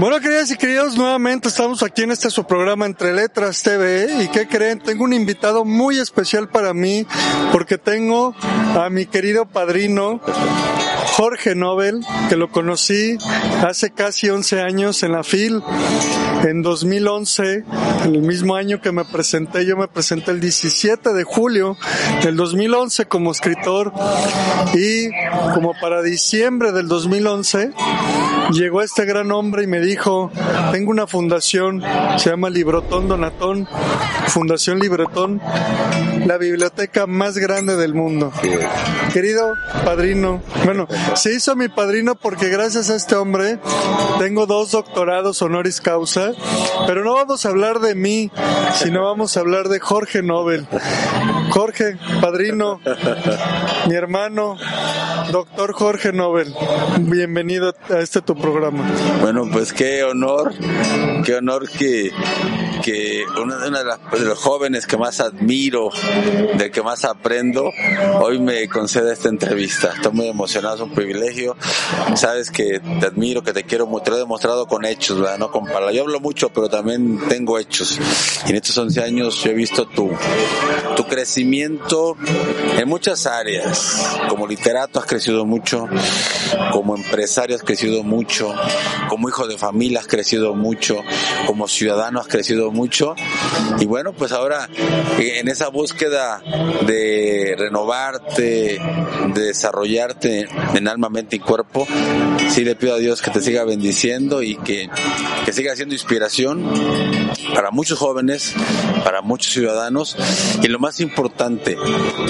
Bueno, queridas y queridos, nuevamente estamos aquí en este su programa Entre Letras TV y ¿qué creen? Tengo un invitado muy especial para mí porque tengo a mi querido padrino Jorge Nobel, que lo conocí hace casi 11 años en la FIL. En 2011, en el mismo año que me presenté, yo me presenté el 17 de julio del 2011 como escritor y como para diciembre del 2011 llegó este gran hombre y me dijo, tengo una fundación, se llama Librotón Donatón, Fundación Libretón, la biblioteca más grande del mundo. Querido padrino, bueno, se hizo mi padrino porque gracias a este hombre tengo dos doctorados honoris causa, pero no vamos a hablar de mí, sino vamos a hablar de Jorge Nobel. Jorge, padrino, mi hermano, doctor Jorge Nobel, bienvenido a este tu programa. Bueno, pues qué honor, qué honor que, que uno de, los jóvenes que más admiro, del que más aprendo, hoy me concede esta entrevista. Estoy muy emocionado, es un privilegio. Sabes que te admiro, que te quiero te lo he demostrado con hechos, ¿verdad? no con palabras. Yo hablo mucho, pero también tengo hechos. Y en estos 11 años yo he visto tu, tu crecimiento en muchas áreas. Como literato has crecido mucho, como empresario has crecido mucho, como hijo de familia has crecido mucho, como ciudadano has crecido mucho. Y bueno, pues ahora eh, en esa búsqueda de renovarte, de desarrollarte en alma, mente y cuerpo, sí le pido a Dios que te siga bendiciendo y que, que siga siendo para muchos jóvenes, para muchos ciudadanos y lo más importante,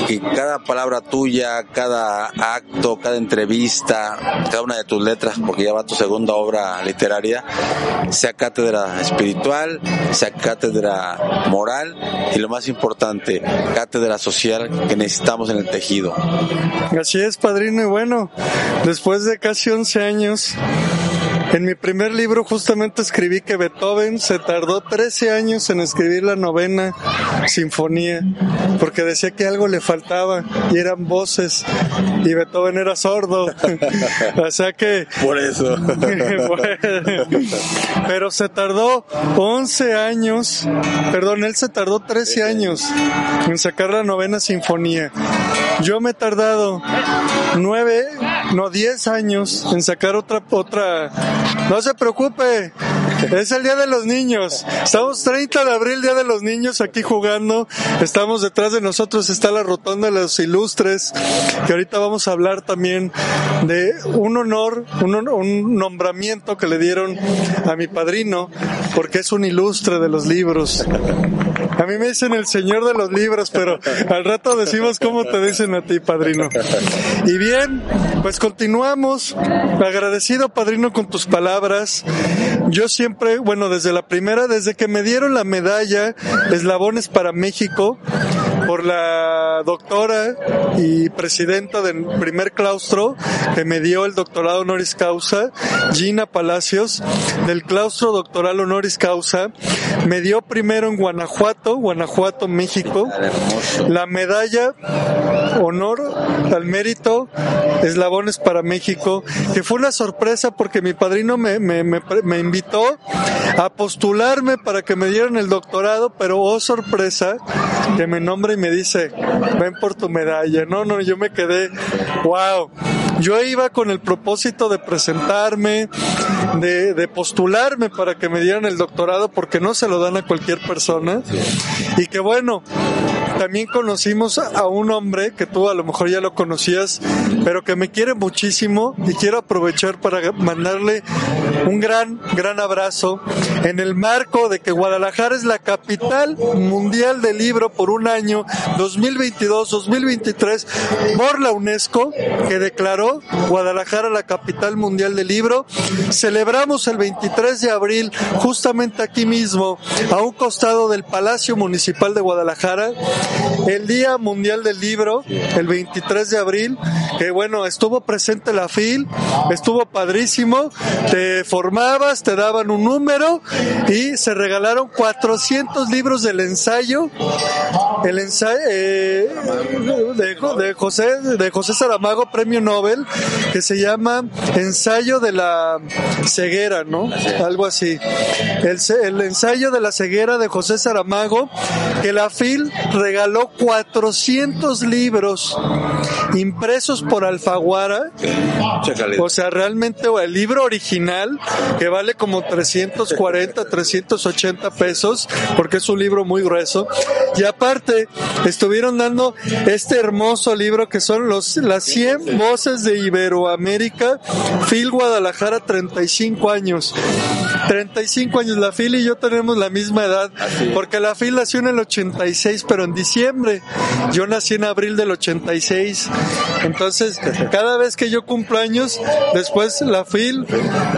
que cada palabra tuya, cada acto, cada entrevista, cada una de tus letras, porque ya va tu segunda obra literaria, sea cátedra espiritual, sea cátedra moral y lo más importante, cátedra social que necesitamos en el tejido. Así es, padrino, y bueno, después de casi 11 años, en mi primer libro justamente escribí que Beethoven se tardó 13 años en escribir la novena sinfonía, porque decía que algo le faltaba y eran voces, y Beethoven era sordo. o sea que... Por eso. Bueno, pero se tardó 11 años, perdón, él se tardó 13 años en sacar la novena sinfonía. Yo me he tardado 9, no 10 años en sacar otra, otra, no se preocupe, es el Día de los Niños. Estamos 30 de abril, Día de los Niños, aquí jugando. Estamos detrás de nosotros, está la Rotonda de los Ilustres, que ahorita vamos a hablar también de un honor, un, un nombramiento que le dieron a mi padrino, porque es un ilustre de los libros. A mí me dicen el señor de los libros, pero al rato decimos cómo te dicen a ti, padrino. Y bien, pues continuamos. Agradecido, padrino, con tus palabras. Yo siempre, bueno, desde la primera, desde que me dieron la medalla Eslabones para México, por la doctora y presidenta del primer claustro que me dio el doctorado honoris causa, Gina Palacios, del claustro doctoral honoris causa, me dio primero en Guanajuato, Guanajuato, México, la medalla honor al mérito eslabones para México, que fue una sorpresa porque mi padrino me, invitó a postularme para que me dieran el doctorado, pero oh sorpresa, que me nombra y me dice, ven por tu medalla. No, no, yo me quedé, wow. Yo iba con el propósito de presentarme, de, de postularme para que me dieran el doctorado porque no se lo dan a cualquier persona. Y que bueno, también conocimos a un hombre que tú a lo mejor ya lo conocías, pero que me quiere muchísimo y quiero aprovechar para mandarle un gran, gran abrazo en el marco de que Guadalajara es la capital mundial del libro por un año 2022-2023 por la UNESCO que declaró Guadalajara la capital mundial del libro. Celebramos el 23 de abril justamente aquí mismo a un costado del Palacio Municipal de Guadalajara el Día Mundial del Libro el 23 de abril que bueno estuvo presente la FIL estuvo padrísimo te formabas te daban un número y se regalaron 400 libros del ensayo el ensayo eh, de, José de José Saramago premio Nobel que se llama ensayo de la ceguera no algo así. El, el ensayo de la ceguera de José Saramago que la FIL regaló 400 libros impresos por Alfaguara. O sea realmente el libro original que vale como 340 380 pesos porque es un libro muy grueso. Y aparte estuvieron dando este hermoso libro que son los las 100 voces de Iberoamérica Phil Guadalajara 35 años 35 años la Phil y yo tenemos la misma edad porque la Phil nació en el 86 pero en diciembre yo nací en abril del 86 entonces cada vez que yo cumplo años después la Phil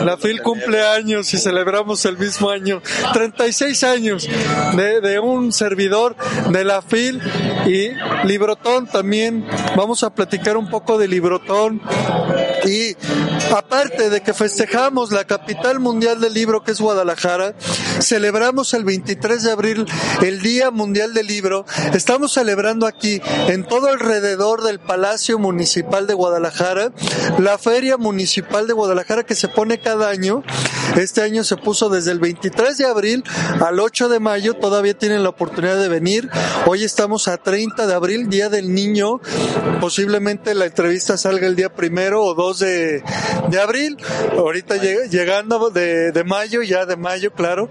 la Phil cumple años y celebramos el mismo año 36 años de, de un servidor de la FIL y Librotón también. Vamos a platicar un poco de Librotón. Y aparte de que festejamos la capital mundial del libro que es Guadalajara, celebramos el 23 de abril el Día Mundial del Libro. Estamos celebrando aquí, en todo alrededor del Palacio Municipal de Guadalajara, la Feria Municipal de Guadalajara que se pone cada año. Este año se puso desde el 23 de abril al 8 de mayo. Todavía tienen la oportunidad de venir. Hoy estamos a 30 de abril, Día del Niño. Posiblemente la entrevista salga el día primero o 2 de, abril. Ahorita llegando de, mayo, ya de mayo, claro.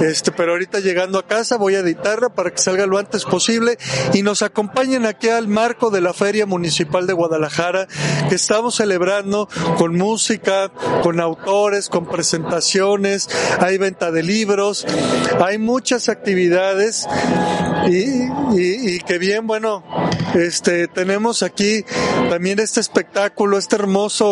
Este, pero ahorita llegando a casa voy a editarla para que salga lo antes posible y nos acompañen aquí al marco de la Feria Municipal de Guadalajara que estamos celebrando con música, con autores, con presentaciones, hay venta de libros, hay muchas actividades y, y, y que bien, bueno, este, tenemos aquí también este espectáculo, este hermoso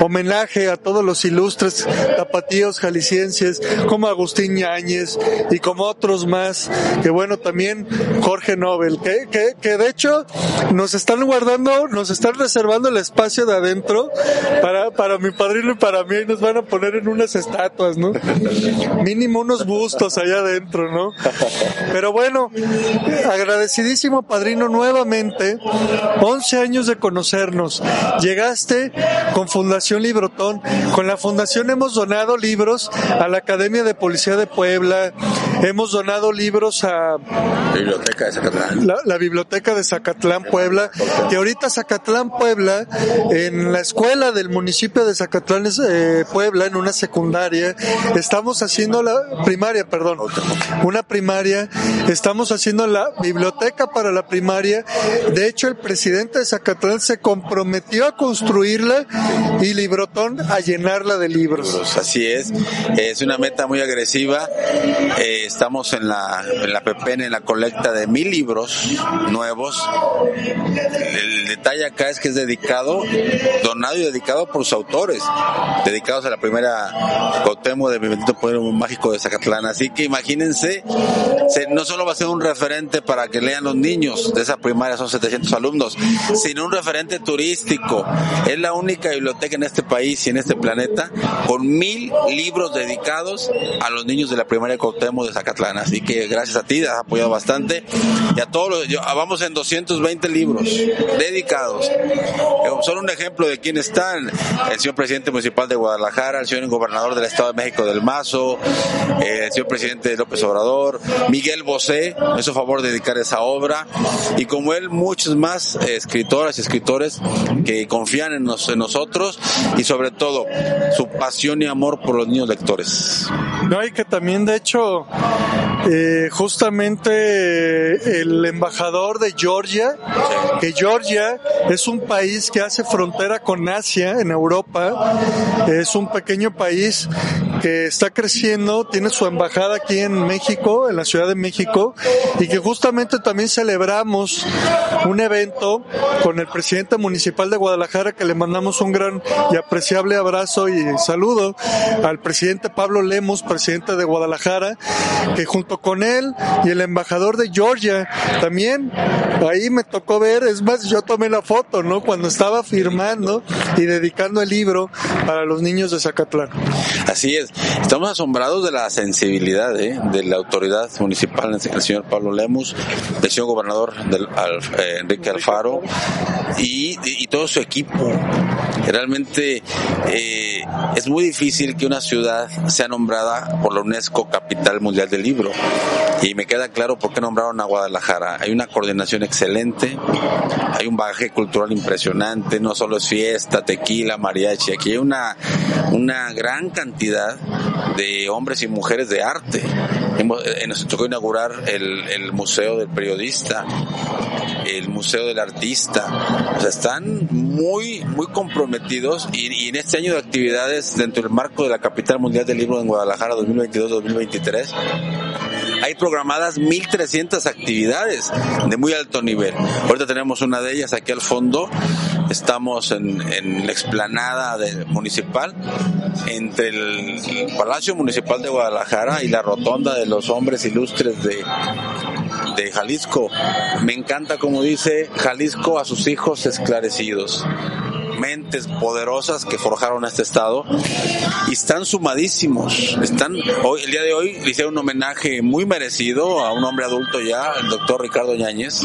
homenaje a todos los ilustres tapatíos jaliscienses como Agustín Ñáñez y como otros más, que bueno, también Jorge Nobel, que, que, que de hecho nos están guardando, nos están reservando el espacio de adentro para, para mi padrino y para mí y nos van a poner en unas estatuas, ¿no? Mínimo unos bustos allá adentro, ¿no? Pero bueno, agradecidísimo padrino nuevamente, 11 años de conocernos. Llegaste con Fundación Librotón. Con la Fundación hemos donado libros a la Academia de Policía de Puebla, hemos donado libros a la Biblioteca de Zacatlán. La, la Biblioteca de Zacatlán, Puebla, que ahorita Zacatlán, Puebla, en la escuela del municipio de Zacatlán, eh, Puebla, en una secundaria, estamos haciendo la primaria, perdón, una primaria, estamos haciendo la biblioteca para la primaria. De hecho, el presidente de Zacatlán se comprometió a construirla y Librotón a llenarla de libros. Así es, es una meta muy agresiva. Eh, estamos en la, en la PPN, en la colecta de mil libros nuevos. El detalle acá es que es dedicado, donado y dedicado por sus autores, dedicados a la primera Cotemo de Mi Bendito Poder Mágico de Zacatlán. Así que imagínense, se- no solo va a ser un referente para que lean los niños de esa primaria, son 700 alumnos, sino un referente turístico. Es la única biblioteca en este país y en este planeta con mil libros dedicados a los niños de la primaria Cuauhtémoc de Zacatlán. Así que gracias a ti, has apoyado bastante. Y a todos los, yo- vamos en 220 libros dedicados. Eh, Solo un ejemplo de quién están. El señor presidente municipal de Guadalajara, el señor gobernador del Estado de México del Mazo, eh, el señor presidente López Obrador, Miguel Bosé, me hizo favor de dedicar esa obra. Y como él, muchos más escritoras y escritores que confían en, nos- en nosotros y sobre todo su pasión y amor por los niños lectores. No, y que también, de hecho, eh, justamente el embajador de Georgia, que Georgia es un país que hace frontera con Asia en Europa, es un pequeño país que está creciendo, tiene su embajada aquí en México, en la Ciudad de México, y que justamente también celebramos un evento con el presidente municipal de Guadalajara, que le mandamos un gran y apreciable abrazo y saludo al presidente Pablo Lemos, presidente de Guadalajara, que junto con él y el embajador de Georgia también, ahí me tocó ver, es más, yo tomé la foto, ¿no? Cuando estaba firmando y dedicando el libro para los niños de Zacatlán. Así es. Estamos asombrados de la sensibilidad ¿eh? de la autoridad municipal, el señor Pablo Lemus, del señor gobernador eh, Enrique Alfaro y, todo su equipo. Realmente eh, es muy difícil que una ciudad sea nombrada por la UNESCO Capital Mundial del Libro. Y me queda claro por qué nombraron a Guadalajara. Hay una coordinación excelente, hay un bagaje cultural impresionante, no solo es fiesta, tequila, mariachi, aquí hay una, una gran cantidad de hombres y mujeres de arte. Eh, nos tocó inaugurar el, el Museo del Periodista, el Museo del Artista. O sea, están muy, muy comprometidos y, y, en este año de actividades dentro del marco de la Capital Mundial del Libro en Guadalajara 2022-2023 hay programadas 1.300 actividades de muy alto nivel. Ahorita tenemos una de ellas aquí al fondo. Estamos en, la explanada municipal, entre el, Palacio Municipal de Guadalajara y la Rotonda de los Hombres Ilustres de Jalisco. Me encanta como dice Jalisco a sus hijos esclarecidos mentes poderosas que forjaron este estado y están sumadísimos. Están hoy, el día de hoy le hicieron un homenaje muy merecido a un hombre adulto ya, el doctor Ricardo Yáñez,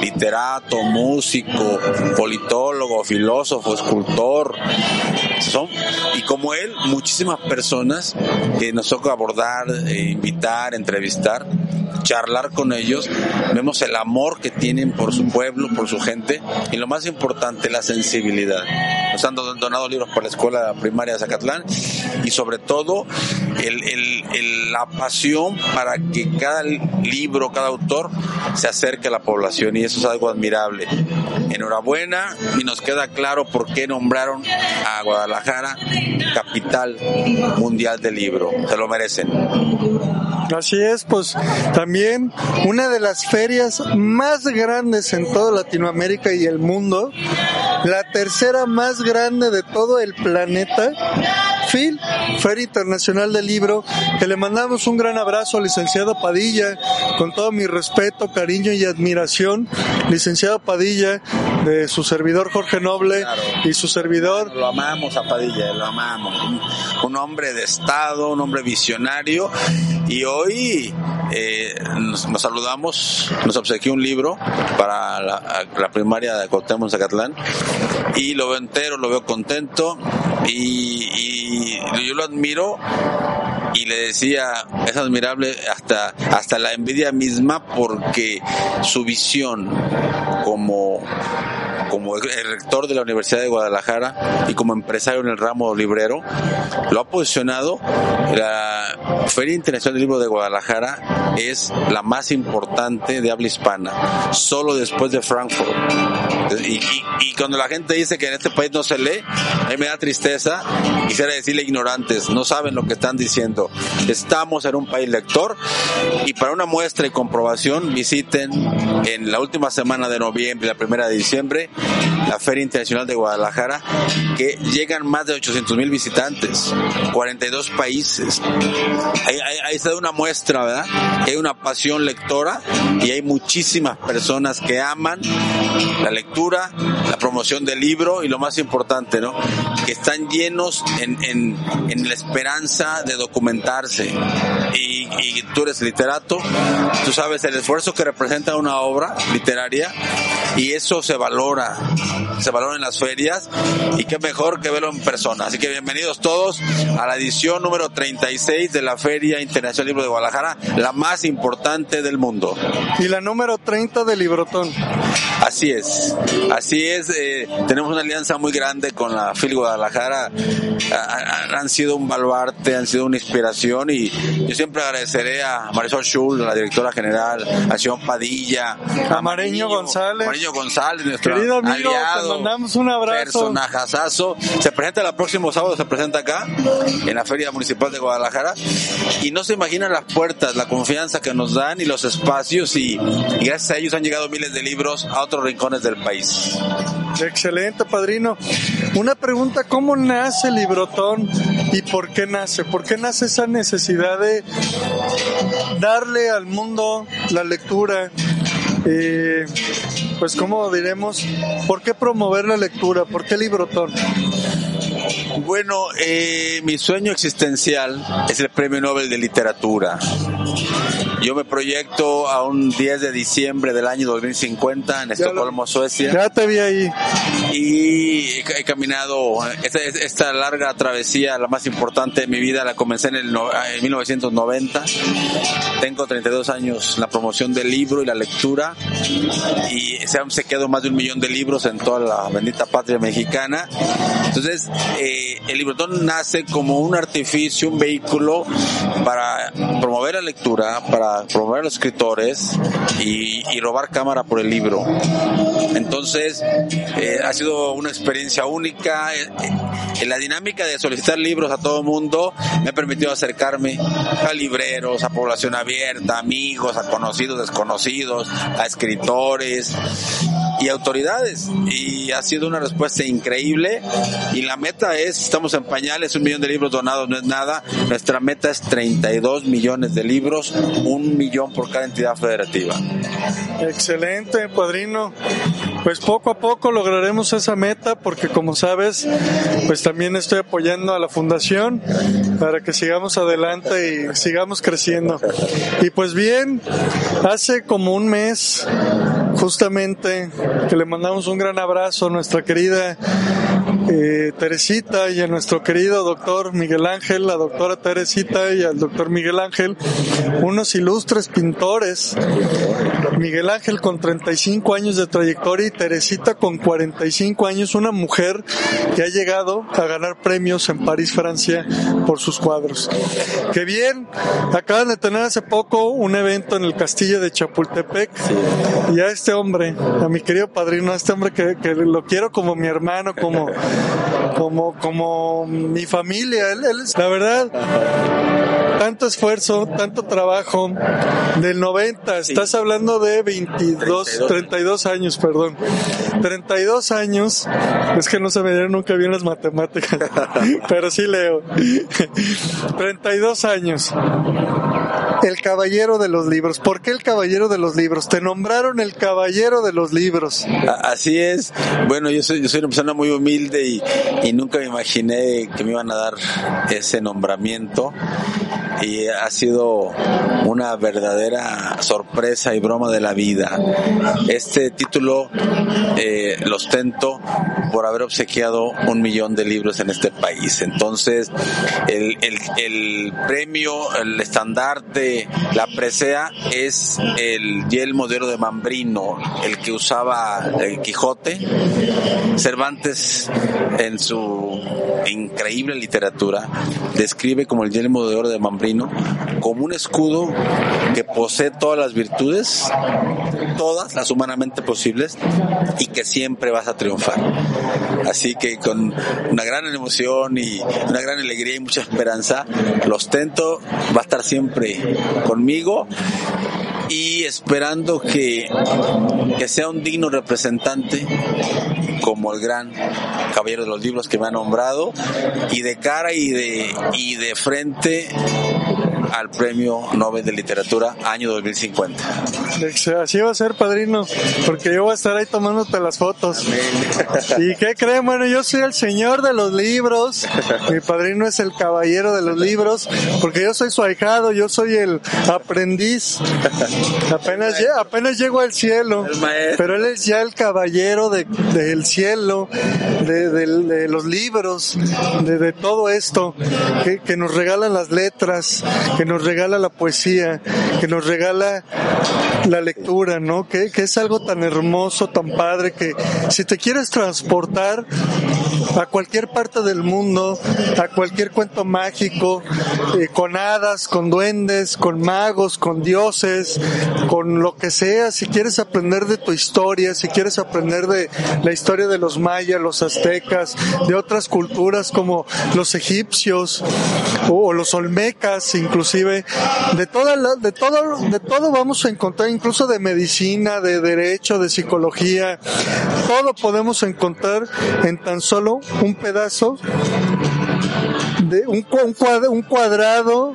literato, músico, politólogo, filósofo, escultor. Son, y como él, muchísimas personas que nos toca abordar, eh, invitar, entrevistar charlar con ellos, vemos el amor que tienen por su pueblo, por su gente y lo más importante, la sensibilidad. Nos han donado libros por la escuela primaria de Zacatlán y sobre todo la pasión para que cada libro, cada autor se acerque a la población y eso es algo admirable. Enhorabuena y nos queda claro por qué nombraron a Guadalajara capital mundial del libro. Se lo merecen. Así es, pues también una de las ferias más grandes en toda Latinoamérica y el mundo, la tercera más grande de todo el planeta, FIL, Feria Internacional del Libro, que le mandamos un gran abrazo al licenciado Padilla, con todo mi respeto, cariño y admiración, licenciado Padilla, de su servidor Jorge Noble claro. y su servidor. Lo amamos a Padilla, lo amamos. Un, un hombre de Estado, un hombre visionario y hoy eh, nos, nos, saludamos, nos obsequió un libro para la, la primaria de Cuauhtémoc Zacatlán y lo veo entero, lo veo contento y, yo lo admiro y le decía, es admirable hasta, hasta la envidia misma porque su visión como como el rector de la Universidad de Guadalajara y como empresario en el ramo librero, lo ha posicionado. La Feria Internacional del Libro de Guadalajara es la más importante de habla hispana, solo después de Frankfurt. Y, y, y cuando la gente dice que en este país no se lee, a mí me da tristeza, quisiera decirle ignorantes, no saben lo que están diciendo. Estamos en un país lector y para una muestra y comprobación visiten en la última semana de noviembre, la primera de diciembre, la Feria Internacional de Guadalajara, que llegan más de 800 mil visitantes, 42 países. Ahí, ahí, ahí está una muestra, ¿verdad? Hay una pasión lectora y hay muchísimas personas que aman la lectura, la promoción del libro y lo más importante, ¿no? Que están llenos en, en, en la esperanza de documentarse. Y, tú eres literato, tú sabes el esfuerzo que representa una obra literaria y eso se valora, se valora en las ferias y qué mejor que verlo en persona. Así que bienvenidos todos a la edición número 36 de la Feria Internacional Libro de Guadalajara, la más importante del mundo. Y la número 30 del Librotón. Así es, así es. Eh, tenemos una alianza muy grande con la FIL Guadalajara. han sido un baluarte, han sido una inspiración y yo siempre agradeceré a Marisol Schul, la directora general, a Sion Padilla, a, Mariño González. Mariño González, nuestro Querido amigo, aliado, te mandamos un abrazo. Personajazazo. Se presenta el próximo sábado, se presenta acá, en la Feria Municipal de Guadalajara. Y no se imaginan las puertas, la confianza que nos dan y los espacios. Y, y gracias a ellos han llegado miles de libros a otros rincones del país. Excelente, padrino. Una pregunta, ¿cómo nace Librotón y por qué nace? ¿Por qué nace esa necesidad de darle al mundo la lectura? Eh, pues como diremos, ¿por qué promover la lectura? ¿Por qué Librotón? Bueno, eh, mi sueño existencial es el Premio Nobel de Literatura. Yo me proyecto a un 10 de diciembre del año 2050 en Estocolmo, Suecia. Ya te vi ahí. Y he, caminado esta, esta, larga travesía, la más importante de mi vida, la comencé en, el, en 1990. Tengo 32 años en la promoción del libro y la lectura y se han sequeado más de un millón de libros en toda la bendita patria mexicana. Entonces, eh, el librotón nace como un artificio, un vehículo para promover la lectura, para promover a los escritores y, robar cámara por el libro. Entonces, eh, ha sido una experiencia única. Eh, en la dinámica de solicitar libros a todo mundo me ha permitido acercarme a libreros, a población abierta, amigos, a conocidos, desconocidos, a escritores y autoridades. Y ha sido una respuesta increíble. Y la meta es, estamos en pañales, un millón de libros donados no es nada. Nuestra meta es 32 millones de libros, un millón por cada entidad federativa. Excelente, padrino. Pues poco a poco lograremos esa meta porque como sabes, pues también estoy apoyando a la fundación para que sigamos adelante y sigamos creciendo. Y pues bien, hace como un mes justamente que le mandamos un gran abrazo a nuestra querida eh, Teresita y a nuestro querido doctor Miguel Ángel, la doctora Teresita y al doctor Miguel Ángel, unos ilustres pintores. Miguel Ángel con 35 años de trayectoria y Teresita con 45 años, una mujer que ha llegado a ganar premios en París, Francia, por sus cuadros. Qué bien, acaban de tener hace poco un evento en el castillo de Chapultepec y a este hombre, a mi querido padrino, a este hombre que, que lo quiero como mi hermano, como como, como mi familia. Él, él, la verdad, tanto esfuerzo, tanto trabajo. Del 90, estás hablando de 22, 32. años, perdón. 32 años, es que no se me dieron nunca bien las matemáticas, pero sí leo. 32 años. El caballero de los libros. ¿Por qué el caballero de los libros? Te nombraron el caballero de los libros. Así es. Bueno, yo soy, yo soy una persona muy humilde y, nunca me imaginé que me iban a dar ese nombramiento y ha sido una verdadera sorpresa y broma de la vida. Este título eh, lo ostento por haber obsequiado un millón de libros en este país. Entonces, el, el premio, el estandarte, la presea es el yelmo de oro de Mambrino, el que usaba el Quijote. Cervantes, en su increíble literatura, describe como el yelmo de oro de Mambrino como un escudo que posee todas las virtudes, todas las humanamente posibles, y que siempre vas a triunfar. Así que con una gran emoción y una gran alegría y mucha esperanza, lo ostento, va a estar siempre conmigo y esperando que, que sea un digno representante como el gran caballero de los libros que me ha nombrado y de cara y de, y de frente al Premio Nobel de Literatura año 2050. Así va a ser, padrino, porque yo voy a estar ahí tomándote las fotos. ¿Y qué creen? Bueno, yo soy el señor de los libros, mi padrino es el caballero de los libros, porque yo soy su ahijado, yo soy el aprendiz. Apenas, apenas llego al cielo, pero él es ya el caballero del de, cielo, de, de, los libros, de, todo esto que, que nos regalan las letras, que nos regala la poesía, que nos regala la lectura, ¿no? Que, que es algo tan hermoso, tan padre, que si te quieres transportar a cualquier parte del mundo, a cualquier cuento mágico, eh, con hadas, con duendes, con magos, con dioses, con lo que sea, si quieres aprender de tu historia, si quieres aprender de la historia de los mayas, los aztecas, de otras culturas como los egipcios o, los olmecas, inclusive, de toda de todo, de todo vamos a encontrar, incluso de medicina, de derecho, de psicología, todo podemos encontrar en tan solo un pedazo de un, un cuadrado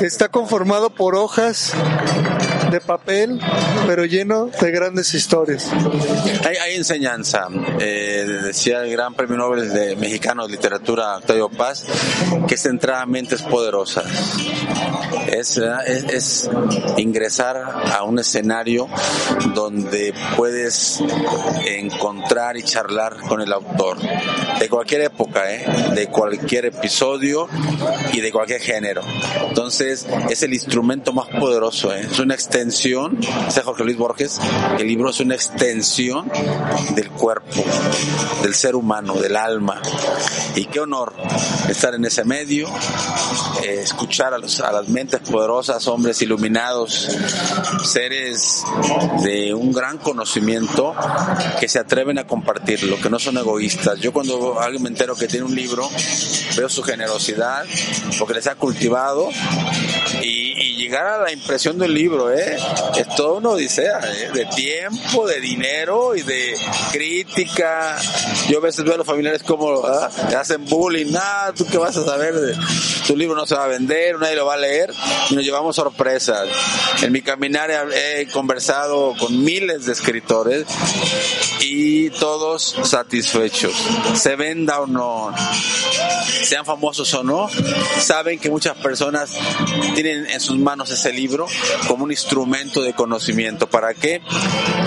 está conformado por hojas de papel, pero lleno de grandes historias. Hay, enseñanza. Eh, decía el gran premio Nobel de mexicano de literatura, Octavio Paz, que es entrar poderosas. Es, es, ingresar a un escenario donde puedes encontrar y charlar con el autor de cualquier época, ¿eh? de cualquier episodio y de cualquier género. Entonces es el instrumento más poderoso, ¿eh? es una extensión extensión, dice Jorge Luis Borges, el libro es una extensión del cuerpo, del ser humano, del alma. Y qué honor estar en ese medio, eh, escuchar a, los, las mentes poderosas, hombres iluminados, seres de un gran conocimiento que se atreven a compartirlo, que no son egoístas. Yo cuando alguien me entero que tiene un libro, veo su generosidad, porque les ha cultivado y, y llegar a la impresión del libro, ¿eh? Es toda una odisea, ¿eh? de tiempo, de dinero y de crítica. Yo a veces veo a los familiares como ¿ah? hacen bullying, nada, tú qué vas a saber, tu libro no se va a vender, nadie lo va a leer, y nos llevamos sorpresas. En mi caminar he conversado con miles de escritores y todos satisfechos, se venda o no, sean famosos o no, saben que muchas personas tienen en sus manos ese libro como un instrumento de conocimiento. ¿Para qué?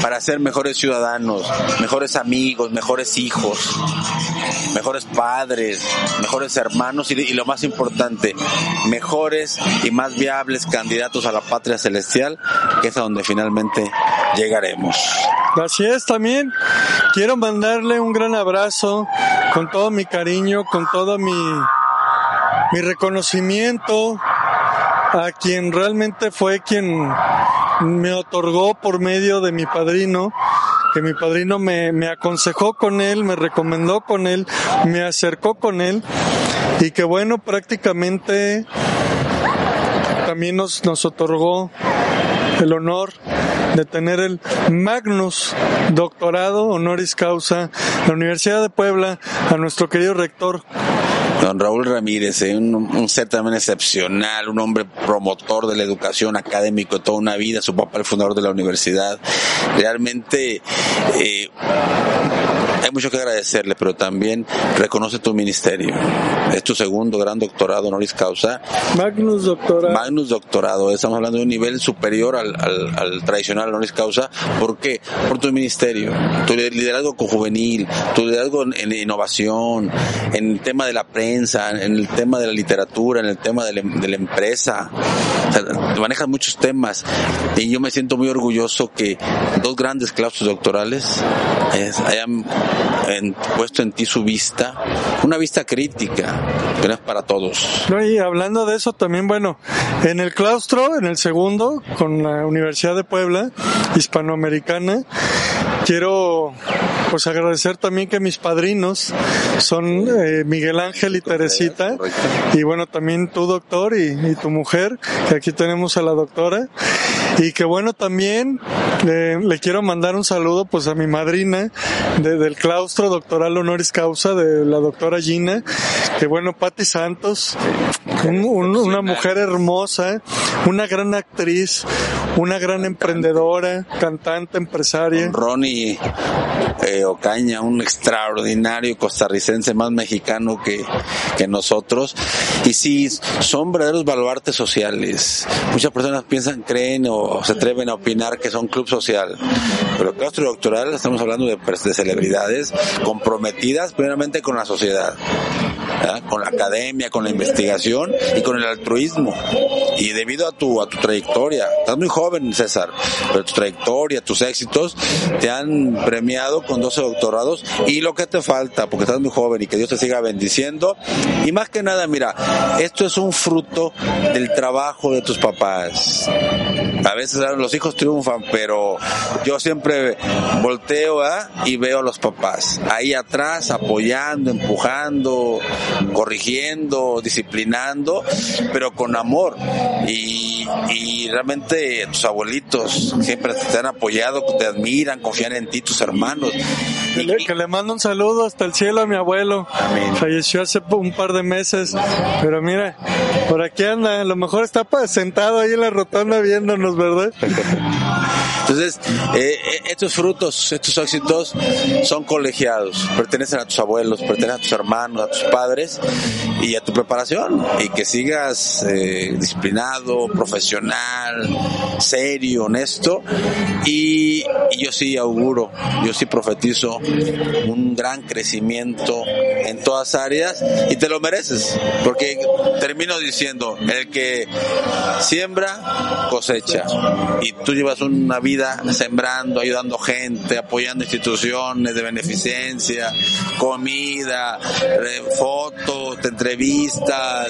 Para ser mejores ciudadanos, mejores amigos, mejores hijos, mejores padres, mejores hermanos y, lo más importante, mejores y más viables candidatos a la patria celestial, que es a donde finalmente llegaremos. Así es, también quiero mandarle un gran abrazo con todo mi cariño, con todo mi, mi reconocimiento a quien realmente fue quien me otorgó por medio de mi padrino, que mi padrino me, me aconsejó con él, me recomendó con él, me acercó con él y que bueno, prácticamente también nos, nos otorgó el honor de tener el Magnus Doctorado Honoris Causa, la Universidad de Puebla, a nuestro querido rector Don Raúl Ramírez, eh, un, ser también excepcional, un hombre promotor de la educación académico toda una vida, su papá el fundador de la universidad. Realmente eh, hay mucho que agradecerle, pero también reconoce tu ministerio. Es tu segundo gran doctorado honoris causa. Magnus doctorado. Magnus doctorado. Estamos hablando de un nivel superior al, al, tradicional honoris causa. ¿Por qué? Por tu ministerio, tu liderazgo juvenil, tu liderazgo en innovación, en el tema de la prensa, en el tema de la literatura, en el tema de la, empresa. manejas muchos temas y yo me siento muy orgulloso que dos grandes claustros doctorales hayan puesto en ti su vista, una vista crítica, no es para todos. y hablando de eso también, bueno, en el claustro, en el segundo, con la Universidad de Puebla, hispanoamericana, quiero pues agradecer también que mis padrinos son eh, Miguel Ángel y Teresita. Y bueno también tu doctor y, tu mujer que aquí tenemos a la doctora. Y que bueno también eh, le quiero mandar un saludo pues a mi madrina del claustro doctoral honoris causa de la doctora Gina. Que bueno Patti Santos una mujer hermosa una gran actriz una gran emprendedora cantante empresaria Ronnie eh, Ocaña, un extraordinario costarricense más mexicano que, que nosotros. Y sí, son verdaderos baluartes sociales. Muchas personas piensan, creen o se atreven a opinar que son club social. Pero claustro doctoral estamos hablando de, de celebridades comprometidas primeramente con la sociedad con la academia, con la investigación y con el altruismo. Y debido a tu, a tu trayectoria, estás muy joven, César, pero tu trayectoria, tus éxitos te han premiado con 12 doctorados y lo que te falta, porque estás muy joven y que Dios te siga bendiciendo. Y más que nada, mira, esto es un fruto del trabajo de tus papás. A veces los hijos triunfan, pero yo siempre volteo y veo a los papás ahí atrás apoyando, empujando, corrigiendo, disciplinando, pero con amor. Y, y realmente tus abuelitos siempre te han apoyado, te admiran, confían en ti, tus hermanos. Que le, mando un saludo hasta el cielo a mi abuelo. Falleció hace un par de meses, pero mira, por aquí anda, a lo mejor está sentado ahí en la rotonda viéndonos, ¿verdad? Entonces, eh, eh, estos frutos, estos éxitos son colegiados, pertenecen a tus abuelos, pertenecen a tus hermanos, a tus padres y a tu preparación. Y que sigas eh, disciplinado, profesional, serio, honesto. Y, y yo sí auguro, yo sí profetizo un gran crecimiento en todas áreas. Y te lo mereces porque termino diciendo, el que siembra cosecha. Y tú llevas una vida sembrando, ayudando gente, apoyando instituciones de beneficencia, comida, fotos, entrevistas,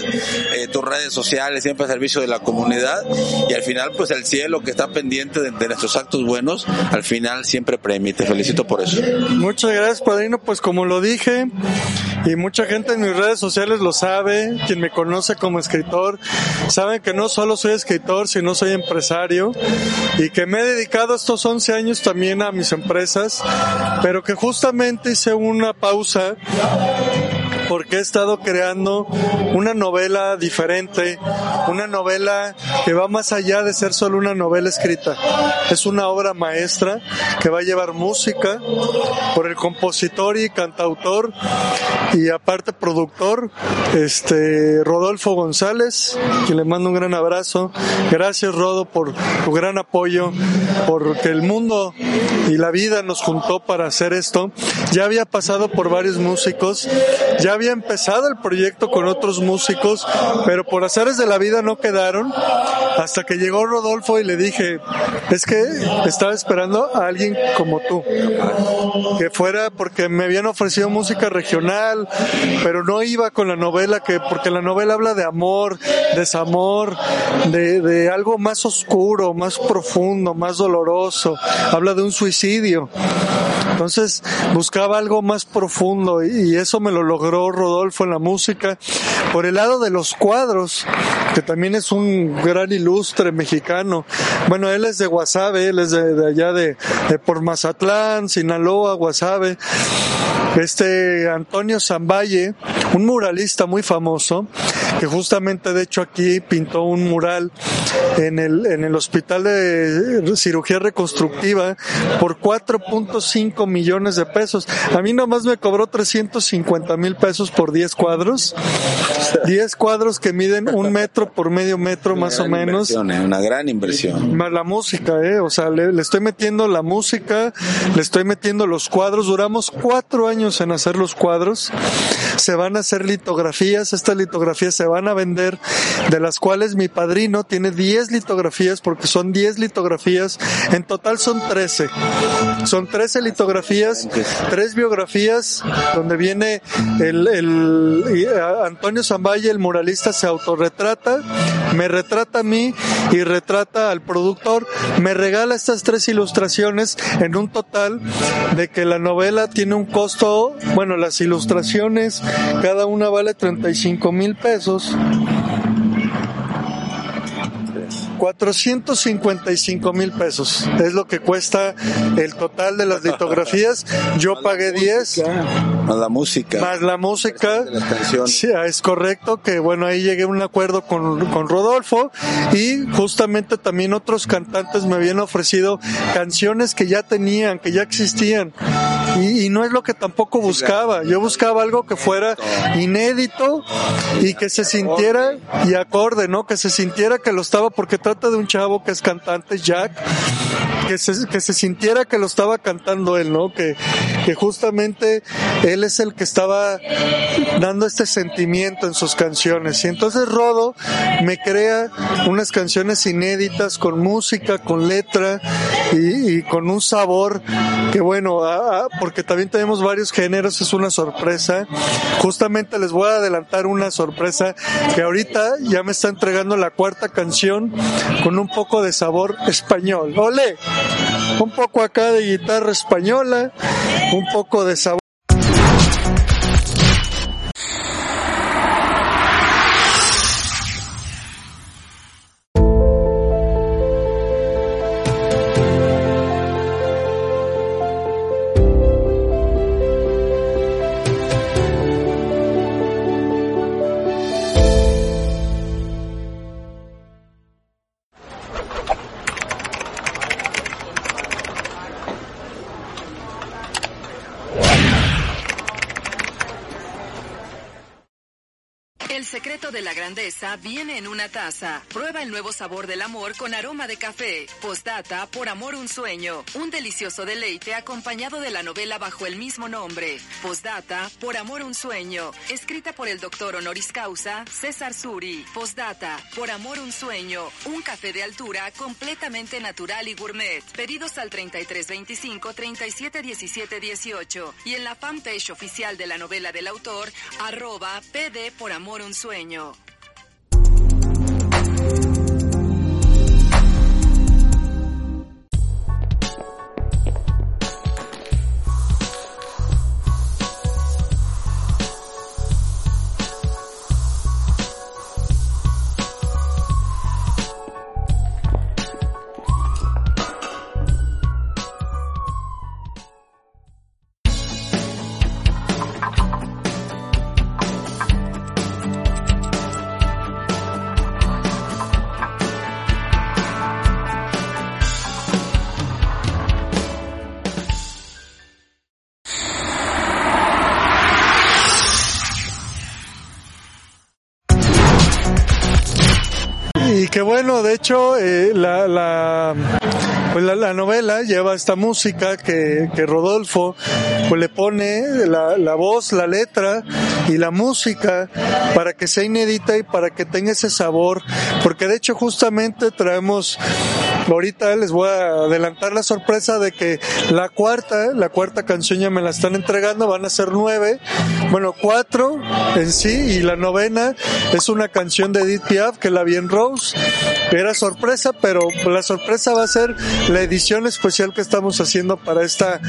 eh, tus redes sociales, siempre al servicio de la comunidad y al final pues el cielo que está pendiente de, nuestros actos buenos, al final siempre premia te felicito por eso. Muchas gracias padrino, pues como lo dije y mucha gente en mis redes sociales lo sabe, quien me conoce como escritor, saben que no solo soy escritor, sino soy empresario y que me he dedicado estos 11 años también a mis empresas, pero que justamente hice una pausa porque he estado creando una novela diferente, una novela que va más allá de ser solo una novela escrita. Es una obra maestra que va a llevar música por el compositor y cantautor y aparte productor, este Rodolfo González, que le mando un gran abrazo. Gracias Rodo por tu gran apoyo, porque el mundo y la vida nos juntó para hacer esto. Ya había pasado por varios músicos, ya había empezado el proyecto con otros músicos, pero por azares de la vida no quedaron. Hasta que llegó Rodolfo y le dije, es que estaba esperando a alguien como tú, que fuera porque me habían ofrecido música regional, pero no iba con la novela, que porque la novela habla de amor, desamor, de, de algo más oscuro, más profundo, más doloroso, habla de un suicidio. Entonces buscaba algo más profundo y eso me lo logró Rodolfo en la música. Por el lado de los cuadros, que también es un gran ilustre mexicano. Bueno, él es de Guasave, él es de, allá de, de, por Mazatlán, Sinaloa, Guasave. Este Antonio Zamballe, un muralista muy famoso, que justamente de hecho aquí pintó un mural en el, en el hospital de cirugía reconstructiva por 4.5 millones de pesos. A mí nomás me cobró 350 mil pesos por 10 cuadros. 10 cuadros que miden un metro por medio metro más o menos. Eh, una gran inversión. Más la música, eh. O sea, le, le estoy metiendo la música, le estoy metiendo los cuadros. Duramos cuatro años en hacer los cuadros. Se van a hacer litografías. Estas litografías se van a vender, de las cuales mi padrino tiene 10 litografías porque son 10 litografías. En total son 13. Son 13 litografías, tres biografías, donde viene el, Antonio Zamballe, el muralista, se autorretrata, me retrata a mí y retrata al productor. Me regala estas tres ilustraciones en un total de que la novela tiene un costo, bueno, las ilustraciones, cada una vale 35 mil pesos 455 mil pesos es lo que cuesta el total de las litografías. Yo pagué 10. Más la música. Más la música. Sí, es correcto que bueno, ahí llegué a un acuerdo con, con Rodolfo y justamente también otros cantantes me habían ofrecido canciones que ya tenían, que ya existían. Y, y no es lo que tampoco buscaba. Yo buscaba algo que fuera inédito y que se sintiera y acorde, ¿no? Que se sintiera que lo estaba porque trata de un chavo que es cantante, Jack, que se, que se sintiera que lo estaba cantando él, ¿no? Que, que justamente él es el que estaba dando este sentimiento en sus canciones. Y entonces Rodo me crea unas canciones inéditas con música, con letra y, y con un sabor que bueno, porque también tenemos varios géneros, es una sorpresa. Justamente les voy a adelantar una sorpresa que ahorita ya me está entregando la cuarta canción con un poco de sabor español. ¡Ole! Un poco acá de guitarra española, un poco de sabor de viene en una taza. Prueba el nuevo sabor del amor con aroma de café. Postdata, por amor un sueño. Un delicioso deleite acompañado de la novela bajo el mismo nombre. Postdata, por amor un sueño. Escrita por el doctor honoris causa César Suri. Postdata, por amor un sueño. Un café de altura completamente natural y gourmet. Pedidos al 3325 371718 y en la fanpage oficial de la novela del autor, arroba PD por amor un sueño. Bueno, de hecho, eh, la, la, pues la, novela lleva esta música que, que Rodolfo pues le pone la, la, voz, la letra y la música para que sea inédita y para que tenga ese sabor, porque de hecho justamente traemos ahorita les voy a adelantar la sorpresa de que la cuarta, la cuarta canción ya me la están entregando, van a ser nueve, bueno, cuatro en sí, y la novena es una canción de Edith Piaf que la vi en Rose. Era sorpresa, pero la sorpresa va a ser la edición especial que estamos haciendo para esta,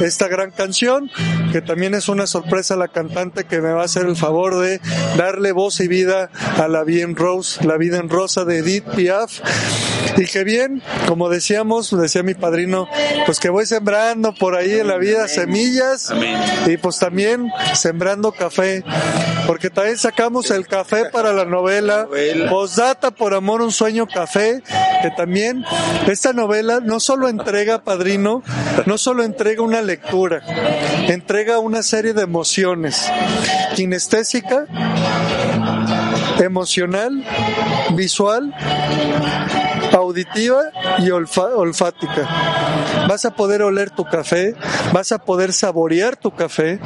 esta gran canción, que también es una sorpresa la cantante que me va a hacer el favor de darle voz y vida a la bien Rose, la vida en rosa de Edith Piaf. Y que bien, como decíamos, decía mi padrino, pues que voy sembrando por ahí en la vida semillas y pues también sembrando café, porque también sacamos el café para la novela, Posdata por amor un sueño café, que también esta novela no solo entrega, padrino, no solo entrega una lectura, entrega una serie de emociones, kinestésica, emocional, visual, auditiva y olfática. Vas a poder oler tu café, vas a poder saborear tu café,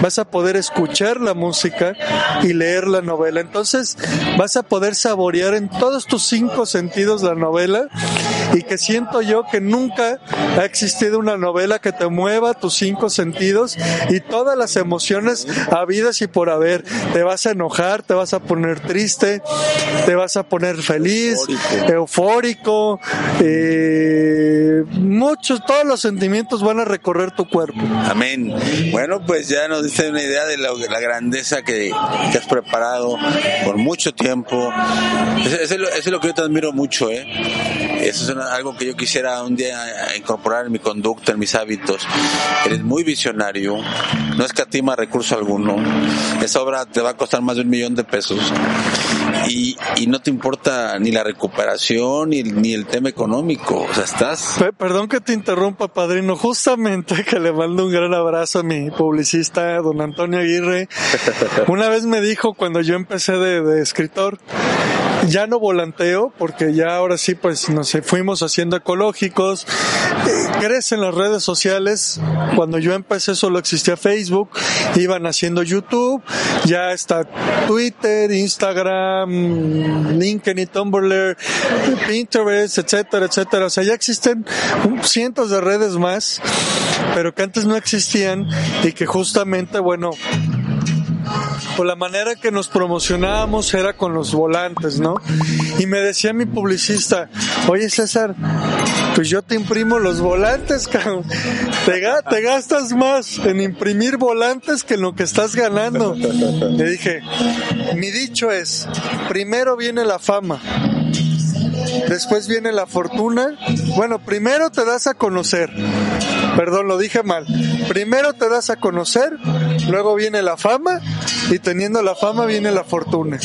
vas a poder escuchar la música y leer la novela. Entonces vas a poder saborear en todos tus cinco sentidos la novela y que siento yo que nunca ha existido una novela que te mueva tus cinco sentidos y todas las emociones habidas y por haber. Te vas a enojar, te vas a poner triste, te vas a poner feliz, eufórico, eh, muchos, todos los sentimientos van a recorrer tu cuerpo. Amén. Bueno, pues ya nos diste una idea de la, grandeza que, has preparado por mucho tiempo. Eso, es lo que yo te admiro mucho, ¿eh? Eso es algo que yo quisiera un día incorporar en mi conducta, en mis hábitos. Eres muy visionario, no escatima recurso alguno. Esa obra te va a costar más de un millón de pesos. Y, y no te importa ni la recuperación ni, ni el tema económico. O sea, estás. Perdón que te interrumpa, padrino. Justamente que le mando un gran abrazo a mi publicista, don Antonio Aguirre. Una vez me dijo cuando yo empecé de, de escritor, ya no volanteo porque ya ahora sí pues nos fuimos haciendo ecológicos crecen las redes sociales. Cuando yo empecé solo existía Facebook, iban haciendo YouTube, ya está Twitter, Instagram, LinkedIn, Tumblr, Pinterest, etcétera, etcétera. O sea, ya existen cientos de redes más, pero que antes no existían y que justamente, bueno, pues la manera que nos promocionábamos era con los volantes, ¿no? Y me decía mi publicista, oye César, pues yo te imprimo los volantes, cabrón. Te, te gastas más en imprimir volantes que en lo que estás ganando. Le dije, mi dicho es, primero viene la fama, después viene la fortuna. Bueno, primero te das a conocer. Perdón, lo dije mal. Primero te das a conocer, luego viene la fama y teniendo la fama viene la fortuna.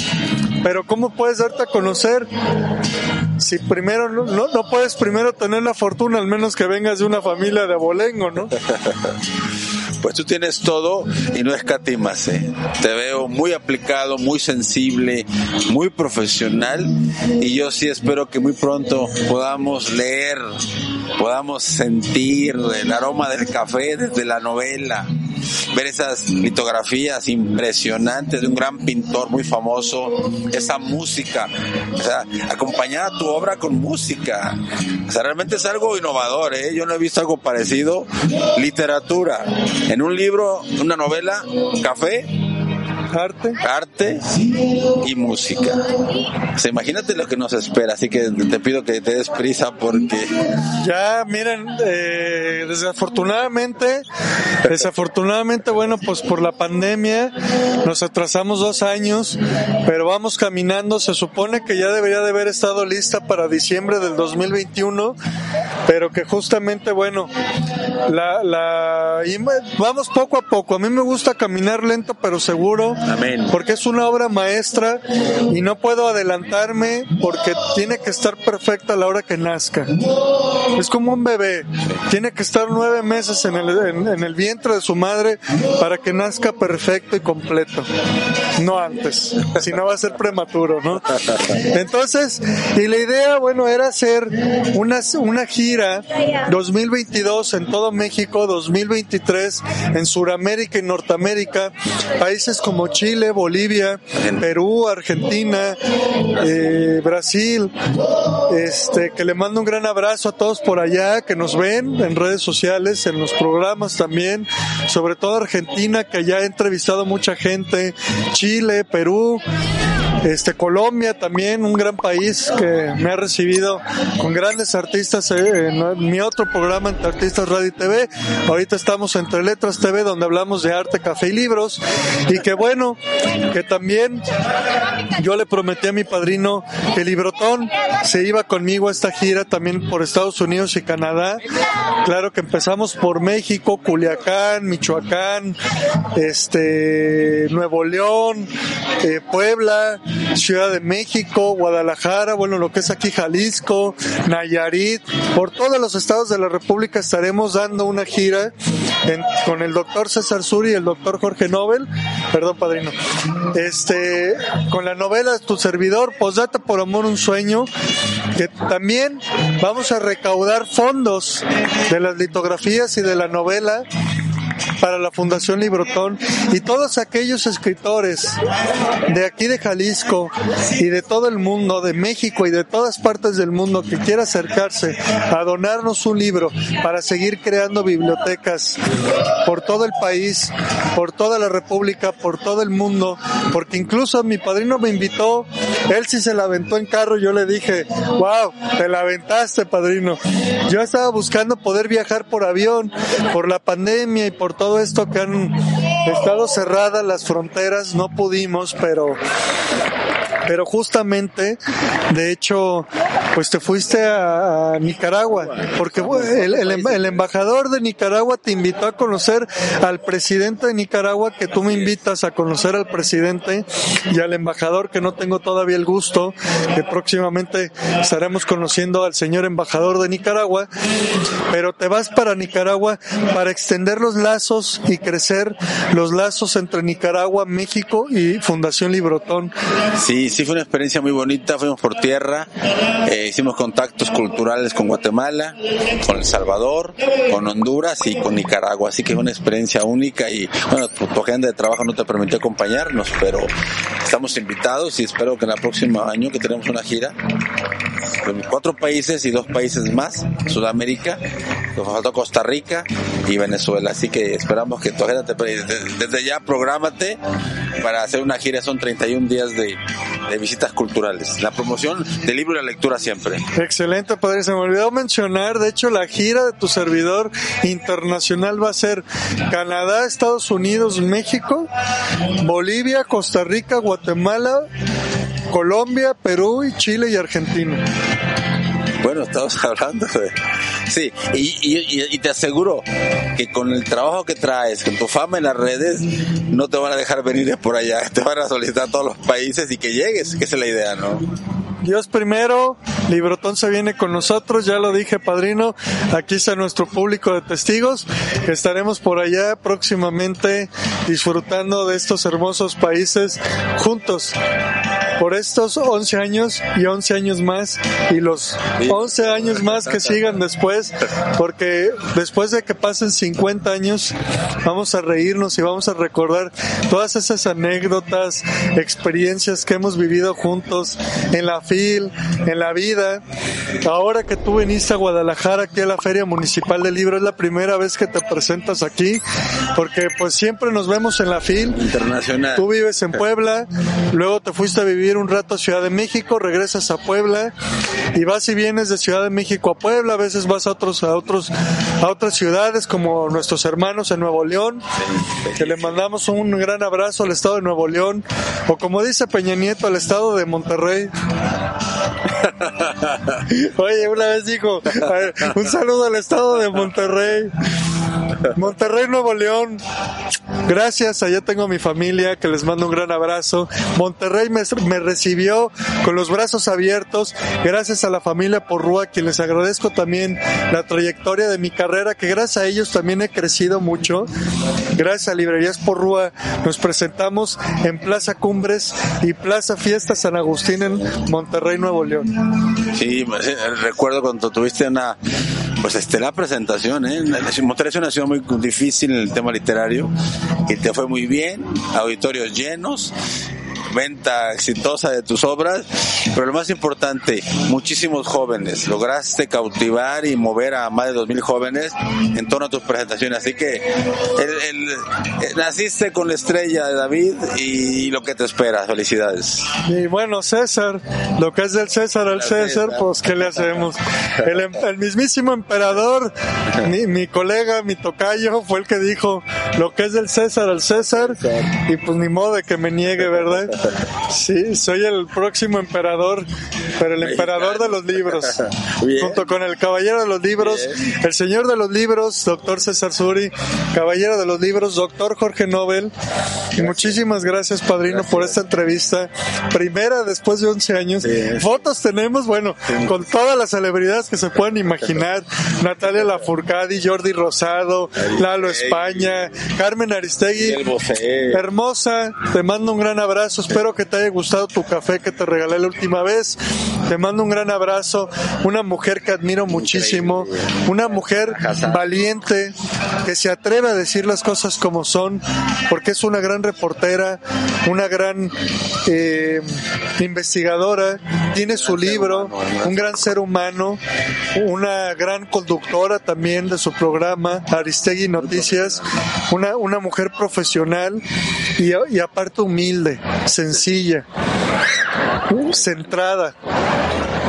Pero ¿cómo puedes darte a conocer si primero no, no, puedes primero tener la fortuna, al menos que vengas de una familia de abolengo, ¿no? Pues tú tienes todo y no escatimas. ¿eh? Te veo muy aplicado, muy sensible, muy profesional y yo sí espero que muy pronto podamos leer, podamos sentir el aroma del café desde la novela, ver esas litografías impresionantes de un gran pintor muy famoso, esa música, o sea, acompañar a tu obra con música. O sea, realmente es algo innovador, ¿eh? Yo no he visto algo parecido. Literatura. En un libro, una novela, café, arte, arte y música. O imagínate lo que nos espera, así que te pido que te des prisa porque... Ya, miren, eh, desafortunadamente, desafortunadamente, bueno, pues por la pandemia nos atrasamos dos años, pero vamos caminando, se supone que ya debería de haber estado lista para diciembre del 2021, pero que justamente, bueno, la, la, vamos poco a poco, a mí me gusta caminar lento pero seguro, porque es una obra maestra y no puedo adelantarme porque tiene que estar perfecta a la hora que nazca. Es como un bebé, tiene que estar nueve meses en el, en, el vientre de su madre para que nazca perfecto y completo. No antes, si no va a ser prematuro, ¿no? Entonces, y la idea, bueno, era hacer una, una gira 2022 en todo México, 2023 en Sudamérica y Norteamérica, países como Chile, Bolivia, Perú, Argentina, eh, Brasil, este, que le mando un gran abrazo a todos por allá que nos ven en redes sociales, en los programas también, sobre todo Argentina, que ya he entrevistado mucha gente, Chile, Perú, este Colombia también, un gran país que me ha recibido con grandes artistas eh, en mi otro programa entre Artistas Radio y TV. Ahorita estamos entre Letras TV donde hablamos de arte, café y libros y que bueno, que también yo le prometí a mi padrino que Librotón se iba conmigo a esta gira también por Estados Unidos y Canadá. Claro que empezamos por México, Culiacán, Michoacán, este Nuevo León, eh, Puebla, Ciudad de México, Guadalajara, bueno, lo que es aquí Jalisco, Nayarit, por todos los estados de la República estaremos dando una gira con el doctor César Suri y el doctor Jorge Nobel, perdón padrino, este, con la novela Tu servidor, Posdata por Amor un Sueño, que también vamos a recaudar fondos de las litografías y de la novela para la Fundación Librotón y todos aquellos escritores de aquí de Jalisco y de todo el mundo, de México y de todas partes del mundo que quiera acercarse a donarnos un libro para seguir creando bibliotecas por todo el país, por toda la República, por todo el mundo, porque incluso mi padrino me invitó, él sí se la aventó en carro, yo le dije, wow, te la aventaste padrino. Yo estaba buscando poder viajar por avión, por la pandemia y por todo esto que han estado cerradas las fronteras, no pudimos, pero pero justamente, de hecho, pues te fuiste a, Nicaragua, porque el, el, embajador de Nicaragua te invitó a conocer al presidente de Nicaragua, que tú me invitas a conocer al presidente y al embajador, que no tengo todavía el gusto, que próximamente estaremos conociendo al señor embajador de Nicaragua, pero te vas para Nicaragua para extender los lazos y crecer los lazos entre Nicaragua, México y Fundación Librotón. Sí, sí fue una experiencia muy bonita, fuimos por tierra, eh, hicimos contactos culturales con Guatemala, con El Salvador, con Honduras y con Nicaragua, así que es una experiencia única y bueno, tu, agenda de trabajo no te permitió acompañarnos, pero estamos invitados y espero que en el próximo año que tenemos una gira cuatro países y dos países más, Sudamérica, nos faltó Costa Rica y Venezuela, así que esperamos que tu agenda te, desde ya prográmate para hacer una gira, son 31 días de, visitas culturales, la promoción del libro y la lectura siempre. Excelente, padre, se me olvidó mencionar, de hecho la gira de tu servidor internacional va a ser Canadá, Estados Unidos, México, Bolivia, Costa Rica, Guatemala, Colombia, Perú, Chile y Argentina. Bueno, estamos hablando de... Sí, y, te aseguro que con el trabajo que traes, con tu fama en las redes, no te van a dejar venir por allá, te van a solicitar a todos los países y que llegues, que es la idea, ¿no? Dios primero, Librotón se viene con nosotros, ya lo dije, padrino, aquí está nuestro público de testigos, estaremos por allá próximamente disfrutando de estos hermosos países juntos por estos 11 años y 11 años más y los 11 años más que sigan después, porque después de que pasen 50 años vamos a reírnos y vamos a recordar todas esas anécdotas, experiencias que hemos vivido juntos en la FIL, en la vida. Ahora que tú viniste a Guadalajara, aquí a la Feria Municipal del Libro, es la primera vez que te presentas aquí, porque pues siempre nos vemos en la FIL. Internacional. Tú vives en Puebla, luego te fuiste a vivir un rato a Ciudad de México, regresas a Puebla y vas y vienes de Ciudad de México a Puebla, a veces vas a otros a otros a otras ciudades como nuestros hermanos en Nuevo León, que le mandamos un gran abrazo al estado de Nuevo León o como dice Peña Nieto al estado de Monterrey. Oye, una vez dijo, un saludo al estado de Monterrey. Monterrey, Nuevo León. Gracias, allá tengo mi familia que les mando un gran abrazo. Monterrey me, recibió con los brazos abiertos. Gracias a la familia Porrúa, quien les agradezco también la trayectoria de mi carrera, que gracias a ellos también he crecido mucho. Gracias a Librerías Porrúa nos presentamos en Plaza Cumbres y Plaza Fiesta San Agustín en Monterrey, Nuevo León. Sí, recuerdo cuando tuviste una pues este, la presentación, ¿eh? Monterrey es una ciudad muy difícil en el tema literario y te fue muy bien, auditorios llenos venta exitosa de tus obras, pero lo más importante, muchísimos jóvenes. Lograste cautivar y mover a más de dos mil jóvenes en torno a tus presentaciones. Así que el, eh, naciste con la estrella de David y, lo que te espera. Felicidades. Y bueno, César, lo que es del César al César, pues ¿qué le hacemos? El, em, el mismísimo emperador, mi, mi colega, mi tocayo, fue el que dijo lo que es del César al César y pues ni modo de que me niegue, ¿verdad? Sí, soy el próximo emperador, pero el emperador de los libros. Junto con el caballero de los libros, el señor de los libros, doctor César Suri, caballero de los libros, doctor Jorge Nobel. Y muchísimas gracias, padrino, por esta entrevista. Primera después de 11 años. Fotos tenemos, bueno, con todas las celebridades que se pueden imaginar. Natalia Lafourcade, Jordi Rosado, Lalo España, Carmen Aristegui. Hermosa, te mando un gran abrazo Espero que te haya gustado tu café que te regalé la última vez. Te mando un gran abrazo. Una mujer que admiro muchísimo. Una mujer valiente que se atreve a decir las cosas como son porque es una gran reportera, una gran eh, investigadora. Tiene su libro, un gran ser humano, una gran conductora también de su programa, Aristegui Noticias. Una, una mujer profesional y, y aparte humilde sencilla, centrada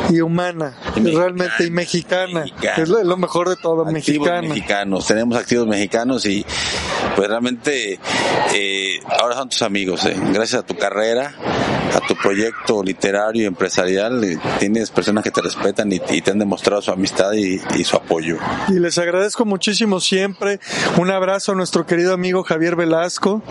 y humana, realmente y mexicana, es lo, mejor de todo, mexicana. mexicanos, tenemos activos mexicanos y pues realmente eh, ahora son tus amigos, eh. gracias a tu carrera, a tu proyecto literario y empresarial, eh, tienes personas que te respetan y, te han demostrado su amistad y, y, su apoyo. Y les agradezco muchísimo siempre, un abrazo a nuestro querido amigo Javier Velasco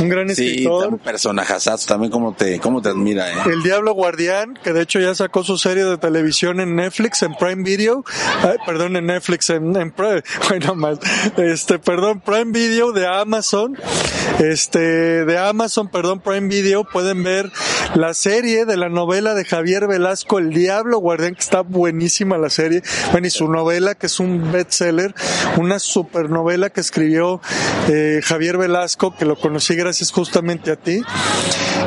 un gran escritor. un personajazazo también como te, cómo te admira, ¿eh? El Diablo Guardián, que de hecho ya sacó su serie de televisión en Netflix, en Prime Video, perdón, en Netflix, en, en Prime, bueno, más, este, perdón, Prime Video de Amazon, este, de Amazon, perdón, Prime Video, pueden ver la serie de la novela de Javier Velasco, El Diablo Guardián, que está buenísima la serie, bueno, y su novela, que es un bestseller, una supernovela que escribió eh, Javier Velasco, que lo conocí gracias justamente a ti,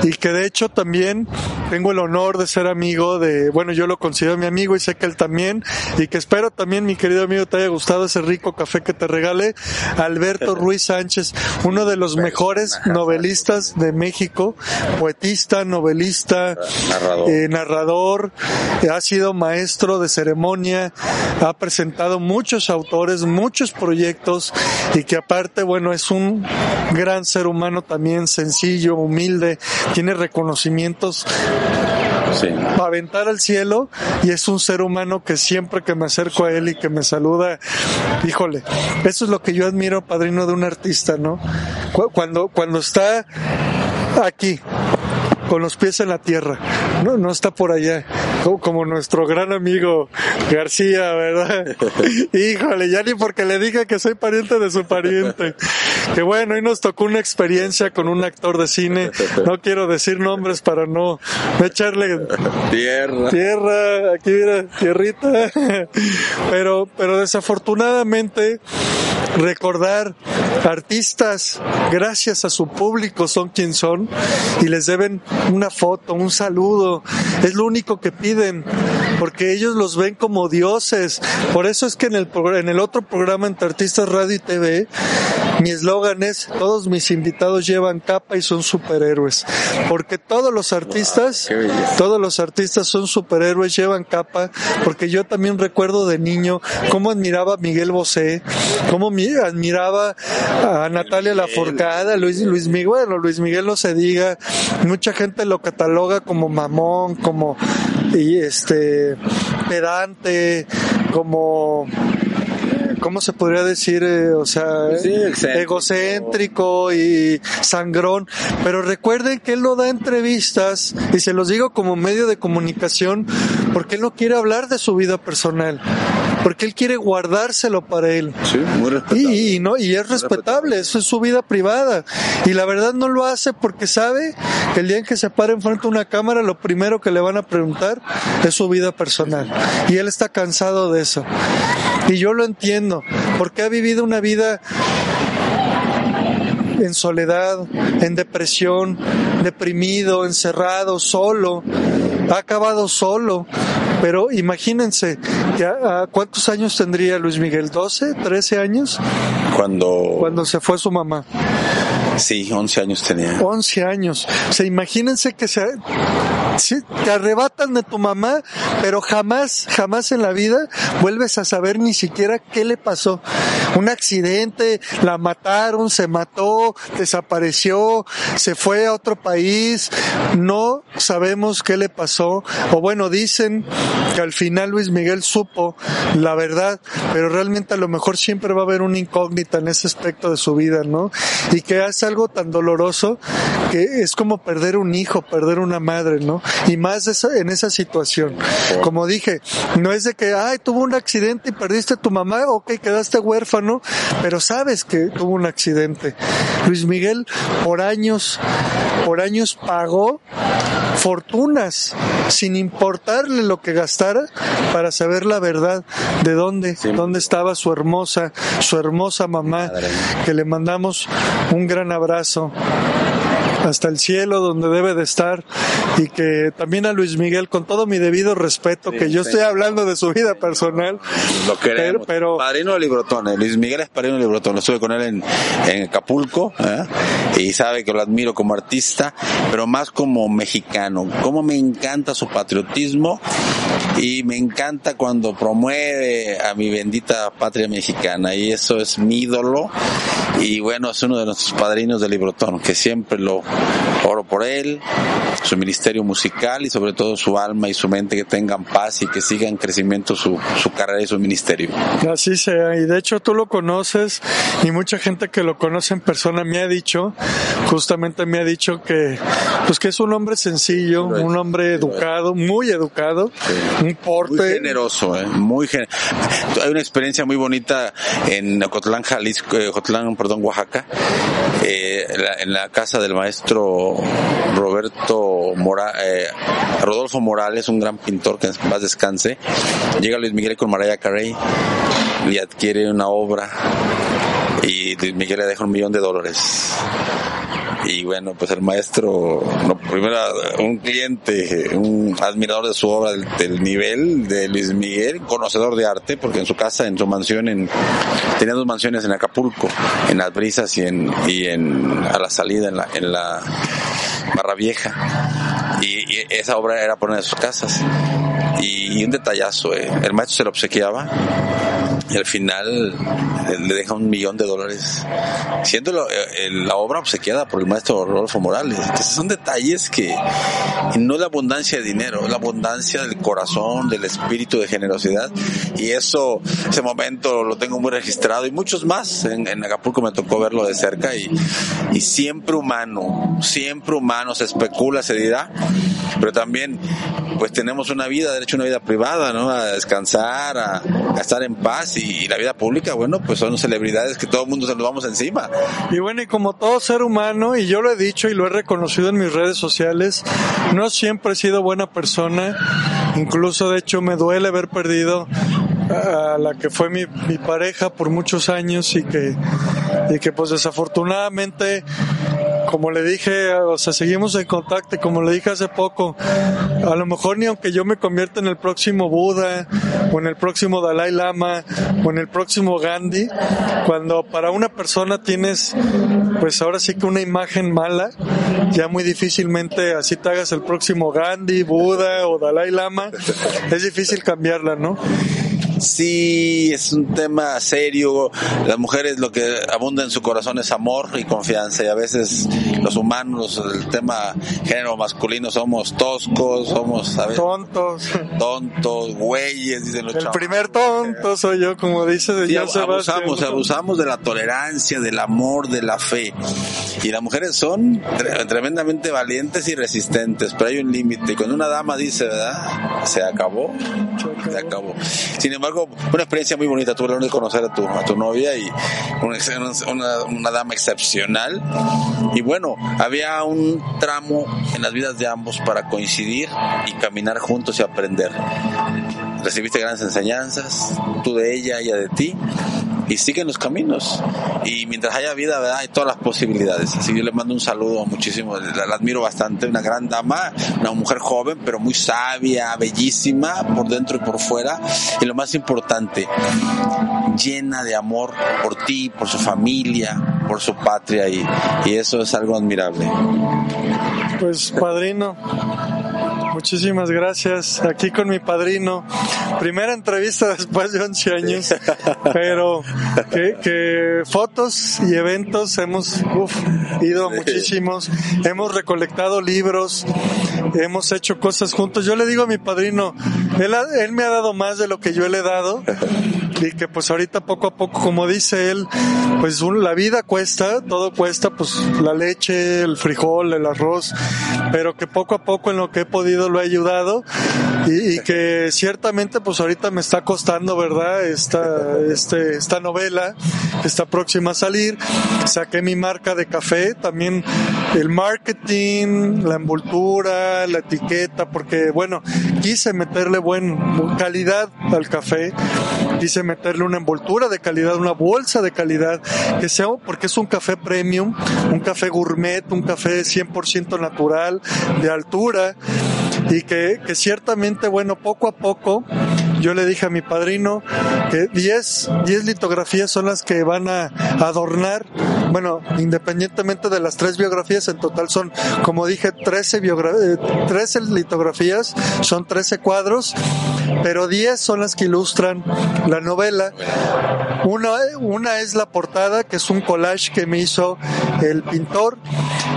y que de hecho también tengo el honor de ser amigo de, bueno, yo lo considero mi amigo y sé que él también, y que espero también, mi querido amigo, te haya gustado ese rico café que te regalé, Alberto Ruiz Sánchez, uno de los mejores novelistas de México, poetista, novelista, narrador, eh, ha sido maestro de ceremonia, ha presentado muchos autores, muchos proyectos y que aparte, bueno, es un gran ser humano también, sencillo, humilde, tiene reconocimientos para aventar al cielo y es un ser humano que siempre que me acerco a él y que me saluda, híjole, eso es lo que yo admiro, padrino de un artista, ¿no? Cuando, cuando está aquí, con los pies en la tierra, no, no está por allá, como, nuestro gran amigo García, ¿verdad? Híjole, ya ni porque le diga que soy pariente de su pariente. Que bueno, hoy nos tocó una experiencia con un actor de cine, no quiero decir nombres para no, echarle tierra. Tierra, aquí mira, tierrita. Pero, pero desafortunadamente recordar artistas gracias a su público son quien son y les deben una foto, un saludo. Es lo único que piden porque ellos los ven como dioses. Por eso es que en el, en el otro programa entre artistas radio y TV mi eslogan es todos mis invitados llevan capa y son superhéroes. Porque todos los artistas, todos los artistas son superhéroes, llevan capa, porque yo también recuerdo de niño cómo admiraba a Miguel Bosé, cómo admiraba a Natalia Laforcada, Luis, Luis Miguel, bueno, Luis Miguel no se diga, mucha gente lo cataloga como mamón, como y este pedante, como ¿cómo se podría decir? Eh, o sea, egocéntrico y sangrón. Pero recuerden que él no da entrevistas, y se los digo como medio de comunicación, porque él no quiere hablar de su vida personal porque él quiere guardárselo para él. Sí, muy respetable. Y, no, y es respetable, eso es su vida privada. Y la verdad no lo hace porque sabe que el día en que se para enfrente de una cámara, lo primero que le van a preguntar es su vida personal. Y él está cansado de eso. Y yo lo entiendo, porque ha vivido una vida en soledad, en depresión, deprimido, encerrado, solo, ha acabado solo. Pero imagínense, ya, ¿cuántos años tendría Luis Miguel? ¿12? ¿13 años? Cuando... Cuando se fue su mamá. Sí, 11 años tenía. 11 años. O sea, imagínense que se, te arrebatan de tu mamá, pero jamás, jamás en la vida vuelves a saber ni siquiera qué le pasó. Un accidente, la mataron, se mató, desapareció, se fue a otro país, no sabemos qué le pasó. O bueno, dicen que al final Luis Miguel supo la verdad, pero realmente a lo mejor siempre va a haber una incógnita en ese aspecto de su vida, ¿no? Y que hace algo tan doloroso que es como perder un hijo, perder una madre, ¿no? Y más en esa situación. Como dije, no es de que, ay, tuvo un accidente y perdiste a tu mamá, ok, quedaste huérfano, pero sabes que tuvo un accidente. Luis Miguel por años, por años pagó fortunas sin importarle lo que gastara para saber la verdad de dónde, dónde estaba su hermosa, su hermosa mamá, que le mandamos un gran abrazo hasta el cielo donde debe de estar y que también a Luis Miguel con todo mi debido respeto que yo estoy hablando de su vida personal lo queremos pero, padrino de Librotón. Luis Miguel es padrino de Librotón estuve con él en, en Acapulco ¿eh? y sabe que lo admiro como artista pero más como mexicano como me encanta su patriotismo y me encanta cuando promueve a mi bendita patria mexicana y eso es mi ídolo y bueno, es uno de nuestros padrinos del Librotón, que siempre lo oro por él, su ministerio musical y sobre todo su alma y su mente que tengan paz y que siga en crecimiento su, su carrera y su ministerio. Así sea, y de hecho tú lo conoces y mucha gente que lo conoce en persona me ha dicho, justamente me ha dicho que pues que es un hombre sencillo, un hombre educado, muy educado, un porte muy generoso, ¿eh? muy hay una experiencia muy bonita en Ocotlán, Jalisco, eh, perdón, Oaxaca, eh, en la casa del maestro Roberto Mora, eh, Rodolfo Morales, un gran pintor que paz descanse. Llega Luis Miguel con Mariah Carey y adquiere una obra y Luis Miguel le deja un millón de dólares y bueno, pues el maestro, no, primero un cliente, un admirador de su obra del, nivel de Luis Miguel, conocedor de arte, porque en su casa, en su mansión, en, tenía dos mansiones en Acapulco, en las brisas y en, y en a la salida en la, en la Barra Vieja. Y, esa obra era por una de sus casas. Y, un detallazo, eh. el maestro se lo obsequiaba y al final le deja un millón de dólares, siendo eh, la obra obsequiada por el maestro Rodolfo Morales. Entonces son detalles que no la abundancia de dinero, la abundancia del corazón, del espíritu de generosidad. Y eso, ese momento lo tengo muy registrado y muchos más. En, Acapulco me tocó verlo de cerca y, y siempre humano, siempre humano, se especula, se dirá, pero también pues tenemos una vida, derecho a una vida privada, ¿no? A descansar, a estar en paz y, la vida pública, bueno, pues son celebridades que todo el mundo se nos vamos encima. Y bueno, y como todo ser humano, y yo lo he dicho y lo he reconocido en mis redes sociales, no siempre he sido buena persona, incluso de hecho me duele haber perdido a la que fue mi, mi pareja por muchos años y que, y que pues desafortunadamente como le dije, o sea, seguimos en contacto, como le dije hace poco, a lo mejor ni aunque yo me convierta en el próximo Buda, o en el próximo Dalai Lama, o en el próximo Gandhi, cuando para una persona tienes, pues ahora sí que una imagen mala, ya muy difícilmente así te hagas el próximo Gandhi, Buda o Dalai Lama, es difícil cambiarla, ¿no? Sí es un tema serio. Las mujeres lo que abunda en su corazón es amor y confianza y a veces los humanos, el tema género masculino somos toscos, somos tontos, tontos, güeyes, dicen los El primer tonto soy yo, como dice de abusamos, abusamos de la tolerancia, del amor, de la fe. Y las mujeres son tremendamente valientes y resistentes, pero hay un límite. Y cuando una dama dice, ¿verdad? Se acabó, se acabó. Sin embargo, una experiencia muy bonita. Tuve la honor de conocer a tu, a tu novia y una, una, dama excepcional. Y bueno, había un tramo en las vidas de ambos para coincidir y caminar juntos y aprender. Recibiste grandes enseñanzas, tú de ella, ella de ti y siguen los caminos. Y mientras haya vida, ¿verdad? hay todas las posibilidades. Así que yo le mando un saludo muchísimo, la, admiro bastante, una gran dama, una mujer joven, pero muy sabia, bellísima, por dentro y por fuera. Y lo más importante, llena de amor por ti, por su familia, por su patria, y, y eso es algo admirable. Pues padrino, Muchísimas gracias. Aquí con mi padrino. Primera entrevista después de 11 años. Pero que, fotos y eventos hemos ido muchísimos. Hemos recolectado libros. Hemos hecho cosas juntos. Yo le digo a mi padrino, él, él me ha dado más de lo que yo le he dado y que pues ahorita poco a poco, como dice él, pues la vida cuesta, todo cuesta, pues la leche, el frijol, el arroz, pero que poco a poco en lo que he podido lo he ayudado y, que ciertamente pues ahorita me está costando, ¿verdad? Esta, este, esta novela está próxima a salir, saqué mi marca de café, también el marketing, la envoltura, la etiqueta, porque bueno, quise meterle buen calidad al café, quise meterle una envoltura de calidad, una bolsa de calidad, que sea, porque es un café premium, un café gourmet, un café 100% natural, de altura, y que, que ciertamente, bueno, poco a poco yo le dije a mi padrino que 10, 10 litografías son las que van a adornar, bueno, independientemente de las tres biografías, en total son, como dije, 13, 13 eh, litografías, son 13 cuadros, pero 10 son las que ilustran la novela. Una, una es la portada, que es un collage que me hizo el pintor,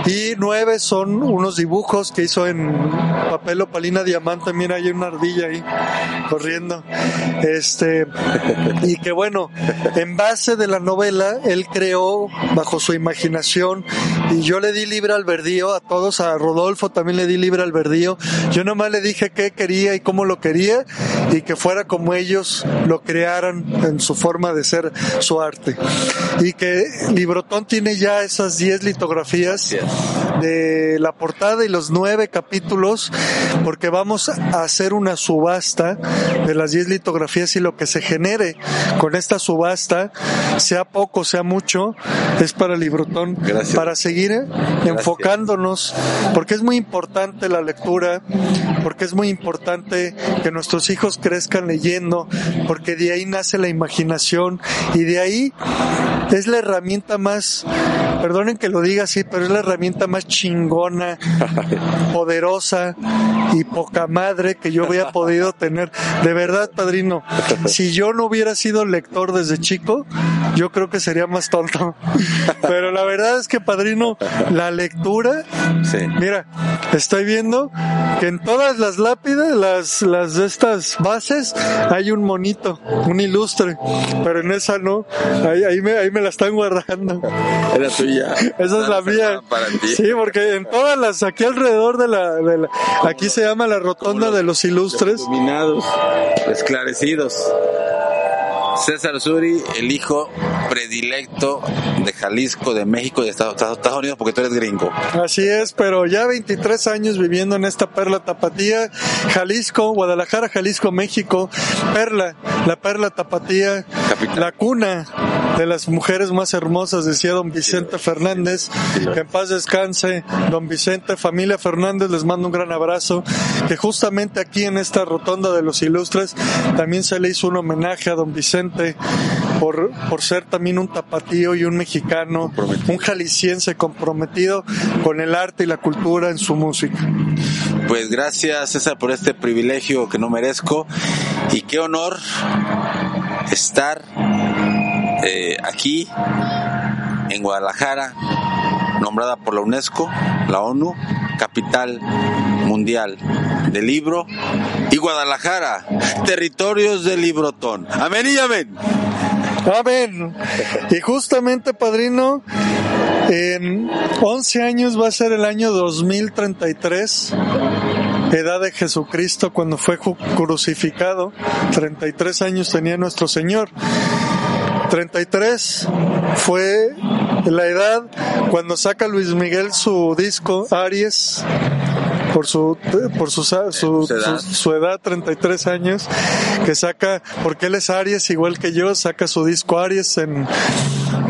y nueve son unos dibujos que hizo en papel opalina diamante. Mira, hay una ardilla ahí corriendo. Este, y que bueno, en base de la novela, él creó bajo su imaginación y yo le di libre albedrío a todos, a Rodolfo también le di libre albedrío. Yo nomás le dije qué quería y cómo lo quería y que fuera como ellos lo crearan en su forma de ser su arte. Y que Librotón tiene ya esas 10 litografías de la portada y los nueve capítulos, porque vamos a hacer una subasta de las 10 litografías y lo que se genere con esta subasta, sea poco, sea mucho, es para Librotón, para seguir enfocándonos, porque es muy importante la lectura, porque es muy importante que nuestros hijos crezcan leyendo, porque de ahí nace la imaginación y de ahí es la herramienta más, perdonen que lo diga así, pero es la herramienta más chingona, poderosa y poca madre que yo había podido tener. De verdad, padrino, si yo no hubiera sido lector desde chico, yo creo que sería más tonto. Pero la verdad es que, padrino, la lectura, mira, estoy viendo que en todas las lápidas, las, las de estas bases, hay un monito, un ilustre, pero en esa no, ahí, ahí, me, ahí me la están guardando. Era tuya. Esa es la mía. Sí, porque en todas las, aquí alrededor de la, aquí se llama la rotonda de los ilustres. Iluminados, esclarecidos. César Suri, el hijo predilecto de Jalisco, de México y de Estados, Unidos, porque tú eres gringo. Así es, pero ya 23 años viviendo en esta perla tapatía, Jalisco, Guadalajara, Jalisco, México, perla, la perla tapatía, la cuna de las mujeres más hermosas, decía don Vicente Fernández, que en paz descanse, don Vicente, familia Fernández, les mando un gran abrazo, que justamente aquí en esta rotonda de los ilustres también se le hizo un homenaje a don Vicente por, por ser también un tapatío y un mexicano, un jalisciense comprometido con el arte y la cultura en su música. Pues gracias César por este privilegio que no merezco y qué honor estar eh, aquí en Guadalajara, nombrada por la UNESCO, la ONU, capital mundial del libro y Guadalajara, territorios del librotón. Amén y amén. Amén. Y justamente, padrino, en 11 años va a ser el año 2033, edad de Jesucristo cuando fue crucificado. 33 años tenía nuestro Señor. 33 fue la edad cuando saca Luis Miguel su disco Aries por su por su, su, su, edad. 33 años que saca porque él es Aries igual que yo saca su disco Aries en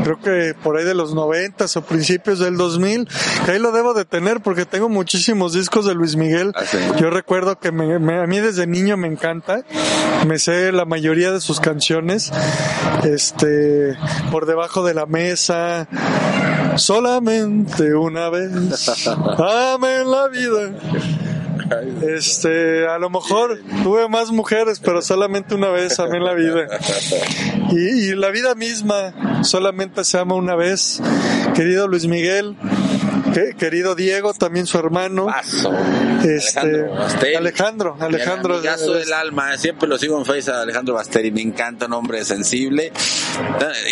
creo que por ahí de los 90 o principios del 2000 que ahí lo debo de tener porque tengo muchísimos discos de Luis Miguel ah, yo recuerdo que me, a mí desde niño me encanta me sé la mayoría de sus canciones este por debajo de la mesa solamente una vez. Amén la vida. Este, a lo mejor tuve más mujeres, pero solamente una vez amé la vida. Y, y, la vida misma solamente se ama una vez. Querido Luis Miguel, querido Diego, también su hermano. Este, Alejandro, Alejandro. caso del alma, siempre lo sigo en Facebook, Alejandro Basteri, me encanta, un hombre sensible.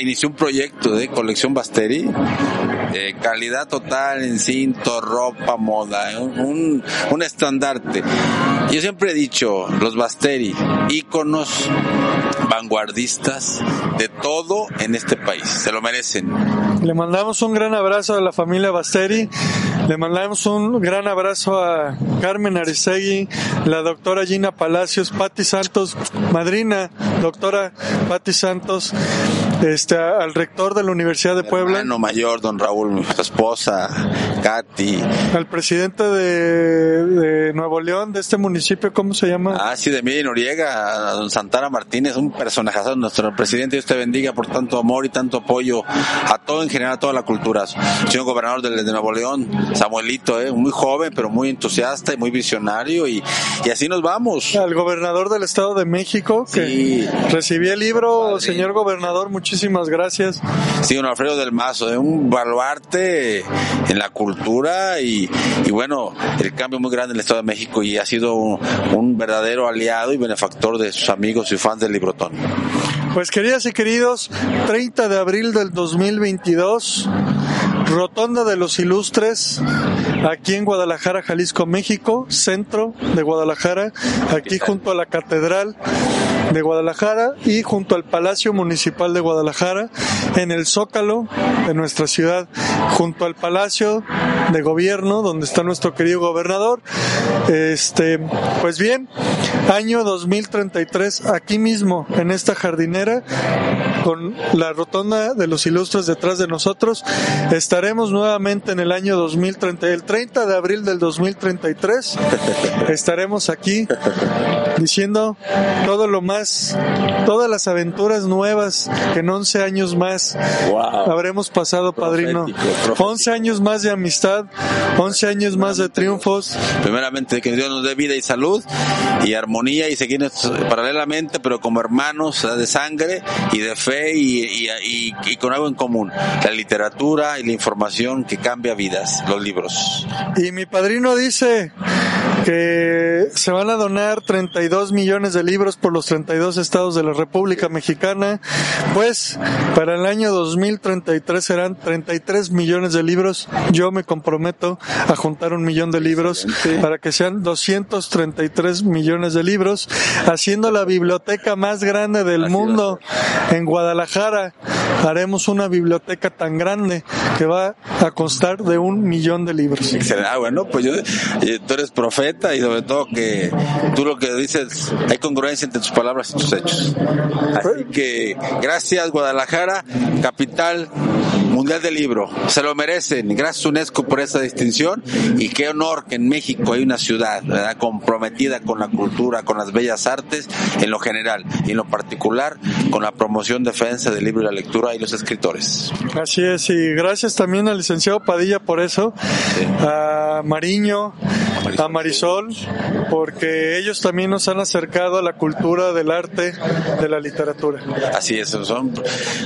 Inició un proyecto de colección Basteri, calidad total en cinto, ropa, moda, un, un estandarte. Yo siempre he dicho, los Basteri, íconos vanguardistas de todo en este país, se lo merecen. Le mandamos un gran abrazo a la familia Basteri le mandamos un gran abrazo a Carmen Arisegui, la doctora Gina Palacios, Patti Santos, madrina, doctora Patti Santos, este, al rector de la Universidad de Puebla. Hermano mayor, don Raúl, mi esposa, Katy. Al presidente de, Nuevo León, de este municipio, ¿cómo se llama? Ah, sí, de Miguel Noriega, a don Santana Martínez, un personaje, nuestro presidente, Dios te bendiga por tanto amor y tanto apoyo a todo en general, a toda la cultura. Señor gobernador de, Nuevo León, Samuelito, eh, muy joven, pero muy entusiasta y muy visionario, y, y así nos vamos. Al gobernador del Estado de México, que sí. recibí el libro, señor gobernador, muchísimas gracias. Sí, don Alfredo del Mazo, de un baluarte en la cultura y, bueno, el cambio muy grande en el Estado de México y ha sido un, verdadero aliado y benefactor de sus amigos y fans del Librotón. Pues queridas y queridos, 30 de abril del 2022, Rotonda de los Ilustres, aquí en Guadalajara, Jalisco, México, centro de Guadalajara, aquí junto a la Catedral de Guadalajara y junto al Palacio Municipal de Guadalajara, en el Zócalo de nuestra ciudad, junto al Palacio de Gobierno, donde está nuestro querido gobernador. Este, pues bien, año 2033, aquí mismo, en esta jardinera, con la rotonda de los ilustres detrás de nosotros, estaremos nuevamente en el año 2030, el 30 de abril del 2033, estaremos aquí diciendo todo lo más, todas las aventuras nuevas que en 11 años más habremos pasado, padrino. 11 años más de amistad, 11 años más de triunfos. Primeramente, que Dios nos dé vida y salud y armonía y seguir paralelamente, pero como hermanos de sangre y de fe y, y con algo en común, la literatura y la información que cambia vidas, los libros. Y mi padrino dice que se van a donar 32 millones de libros por los 32 estados de la República Mexicana, pues para el año 2033 serán 33 millones de libros. Yo me comprometo a juntar un millón de libros para que sean 233 millones de libros, haciendo la biblioteca más grande del mundo en Guadalajara. Haremos una biblioteca tan grande que va a constar de un millón de libros. Excelente. Ah, bueno, pues yo, eh, tú eres profeta y sobre todo que tú lo que dices, hay congruencia entre tus palabras y tus hechos. Así que gracias Guadalajara, capital mundial del libro. Se lo merecen. Gracias UNESCO por esa distinción y qué honor que en México hay una ciudad comprometida con la cultura, con las bellas artes en lo general y en lo particular con la promoción, defensa del libro y la lectura y los escritores. Así es y gracias también al licenciado Padilla por eso, a Mariño, a Marisol, porque ellos también nos han acercado a la cultura del arte, de la literatura. Así es, son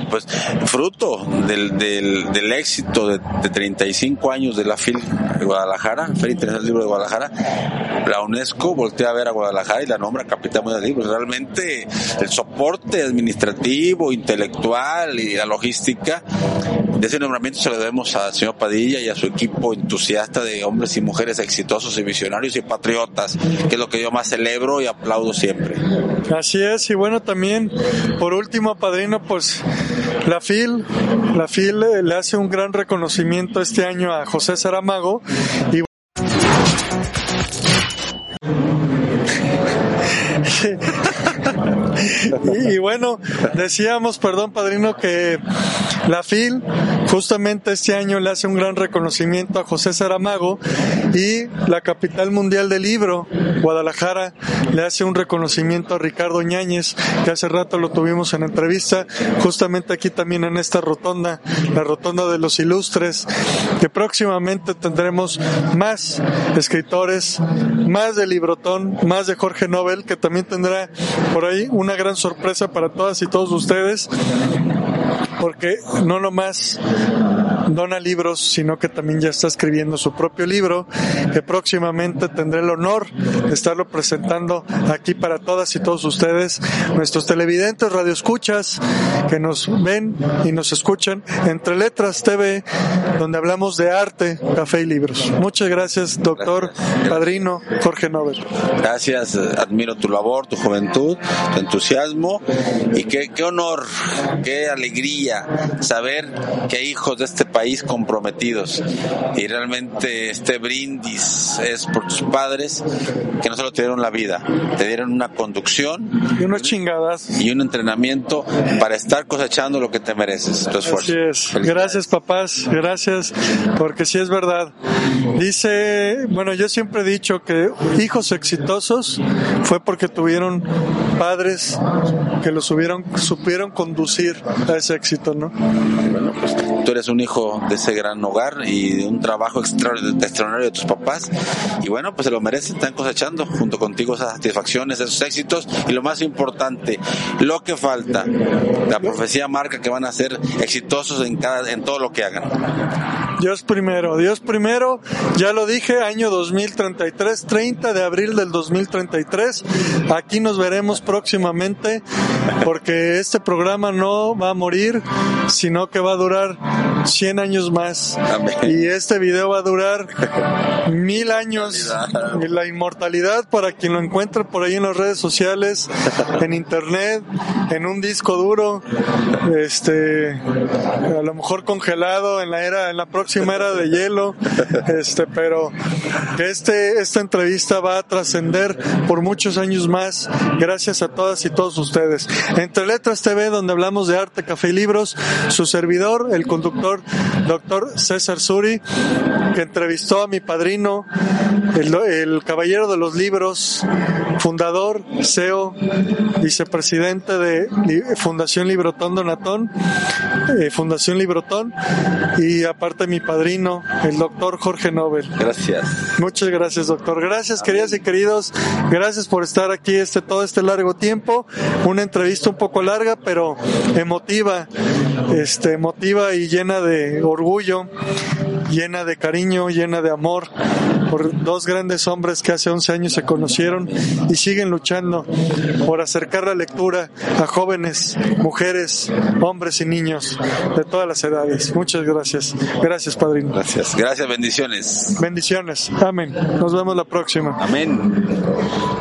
pues fruto del, del, éxito de, 35 años de la FIL de Guadalajara, Feria Internacional del Libro de Guadalajara, la UNESCO voltea a ver a Guadalajara y la nombra capital mundial del libro. Realmente el soporte administrativo, intelectual y la logística de ese nombramiento se lo debemos al señor Padilla y a su equipo entusiasta de hombres y mujeres exitosos y visionarios y patriotas, que es lo que yo más celebro y aplaudo siempre. Así es, y bueno, también, por último, padrino, pues la FIL, la FIL le hace un gran reconocimiento este año a José Saramago y y, bueno, decíamos, perdón, padrino, que la FIL justamente este año le hace un gran reconocimiento a José Saramago y la capital mundial del libro, Guadalajara, le hace un reconocimiento a Ricardo Ñáñez, que hace rato lo tuvimos en entrevista, justamente aquí también en esta rotonda, la rotonda de los ilustres, que próximamente tendremos más escritores, más de Librotón, más de Jorge Nobel, que también tendrá por ahí una gran sorpresa para todas y todos ustedes porque no nomás dona libros, sino que también ya está escribiendo su propio libro, que próximamente tendré el honor de estarlo presentando aquí para todas y todos ustedes, nuestros televidentes, radioescuchas, que nos ven y nos escuchan entre Letras TV, donde hablamos de arte, café y libros. Muchas gracias, doctor, padrino Jorge Nobel. Gracias, admiro tu labor, tu juventud, tu entusiasmo y qué, qué honor, qué alegría saber que hijos de este país comprometidos. Y realmente este brindis es por tus padres que no solo te dieron la vida, te dieron una conducción y unos chingadas y un entrenamiento para estar cosechando lo que te mereces, tu esfuerzo. Así es. Gracias papás, gracias, porque sí es verdad. Dice, bueno, yo siempre he dicho que hijos exitosos fue porque tuvieron padres que los hubieron, supieron conducir a ese éxito, ¿no? Bueno, pues tú eres un hijo de ese gran hogar y de un trabajo extraordinario de tus papás y bueno, pues se lo merecen, están cosechando junto contigo esas satisfacciones, esos éxitos y lo más importante, lo que falta, la profecía marca que van a ser exitosos en cada, en todo lo que hagan. Dios primero, Dios primero, ya lo dije, año 2033, 30 de abril del 2033, aquí nos veremos próximamente porque este programa no va a morir, sino que va a durar 100 años más. Y este video va a durar mil años. Y la inmortalidad para quien lo encuentre por ahí en las redes sociales, en internet, en un disco duro, este, a lo mejor congelado en la era, en la próxima era de hielo, este, pero este, esta entrevista va a trascender por muchos años más, gracias a todas y todos ustedes. Entre Letras TV, donde hablamos de arte, café y libros, su servidor, el conductor, doctor César Suri, que entrevistó a mi padrino, el, el caballero de los libros, fundador, CEO, vicepresidente de Fundación Librotón Donatón, eh, Fundación Librotón, y aparte mi padrino, el doctor Jorge Nobel. Gracias. Muchas gracias, doctor. Gracias, queridas y queridos. Gracias por estar aquí este todo este largo tiempo. Una entrevista un poco larga, pero emotiva, este, emotiva y llena de orgullo, llena de cariño, llena de amor por dos grandes hombres que hace 11 años se conocieron y siguen luchando por acercar la lectura a jóvenes, mujeres, hombres y niños de todas las edades. Muchas gracias. Gracias, padrino. Gracias. Gracias, bendiciones. Bendiciones. Amén. Nos vemos la próxima. Amén.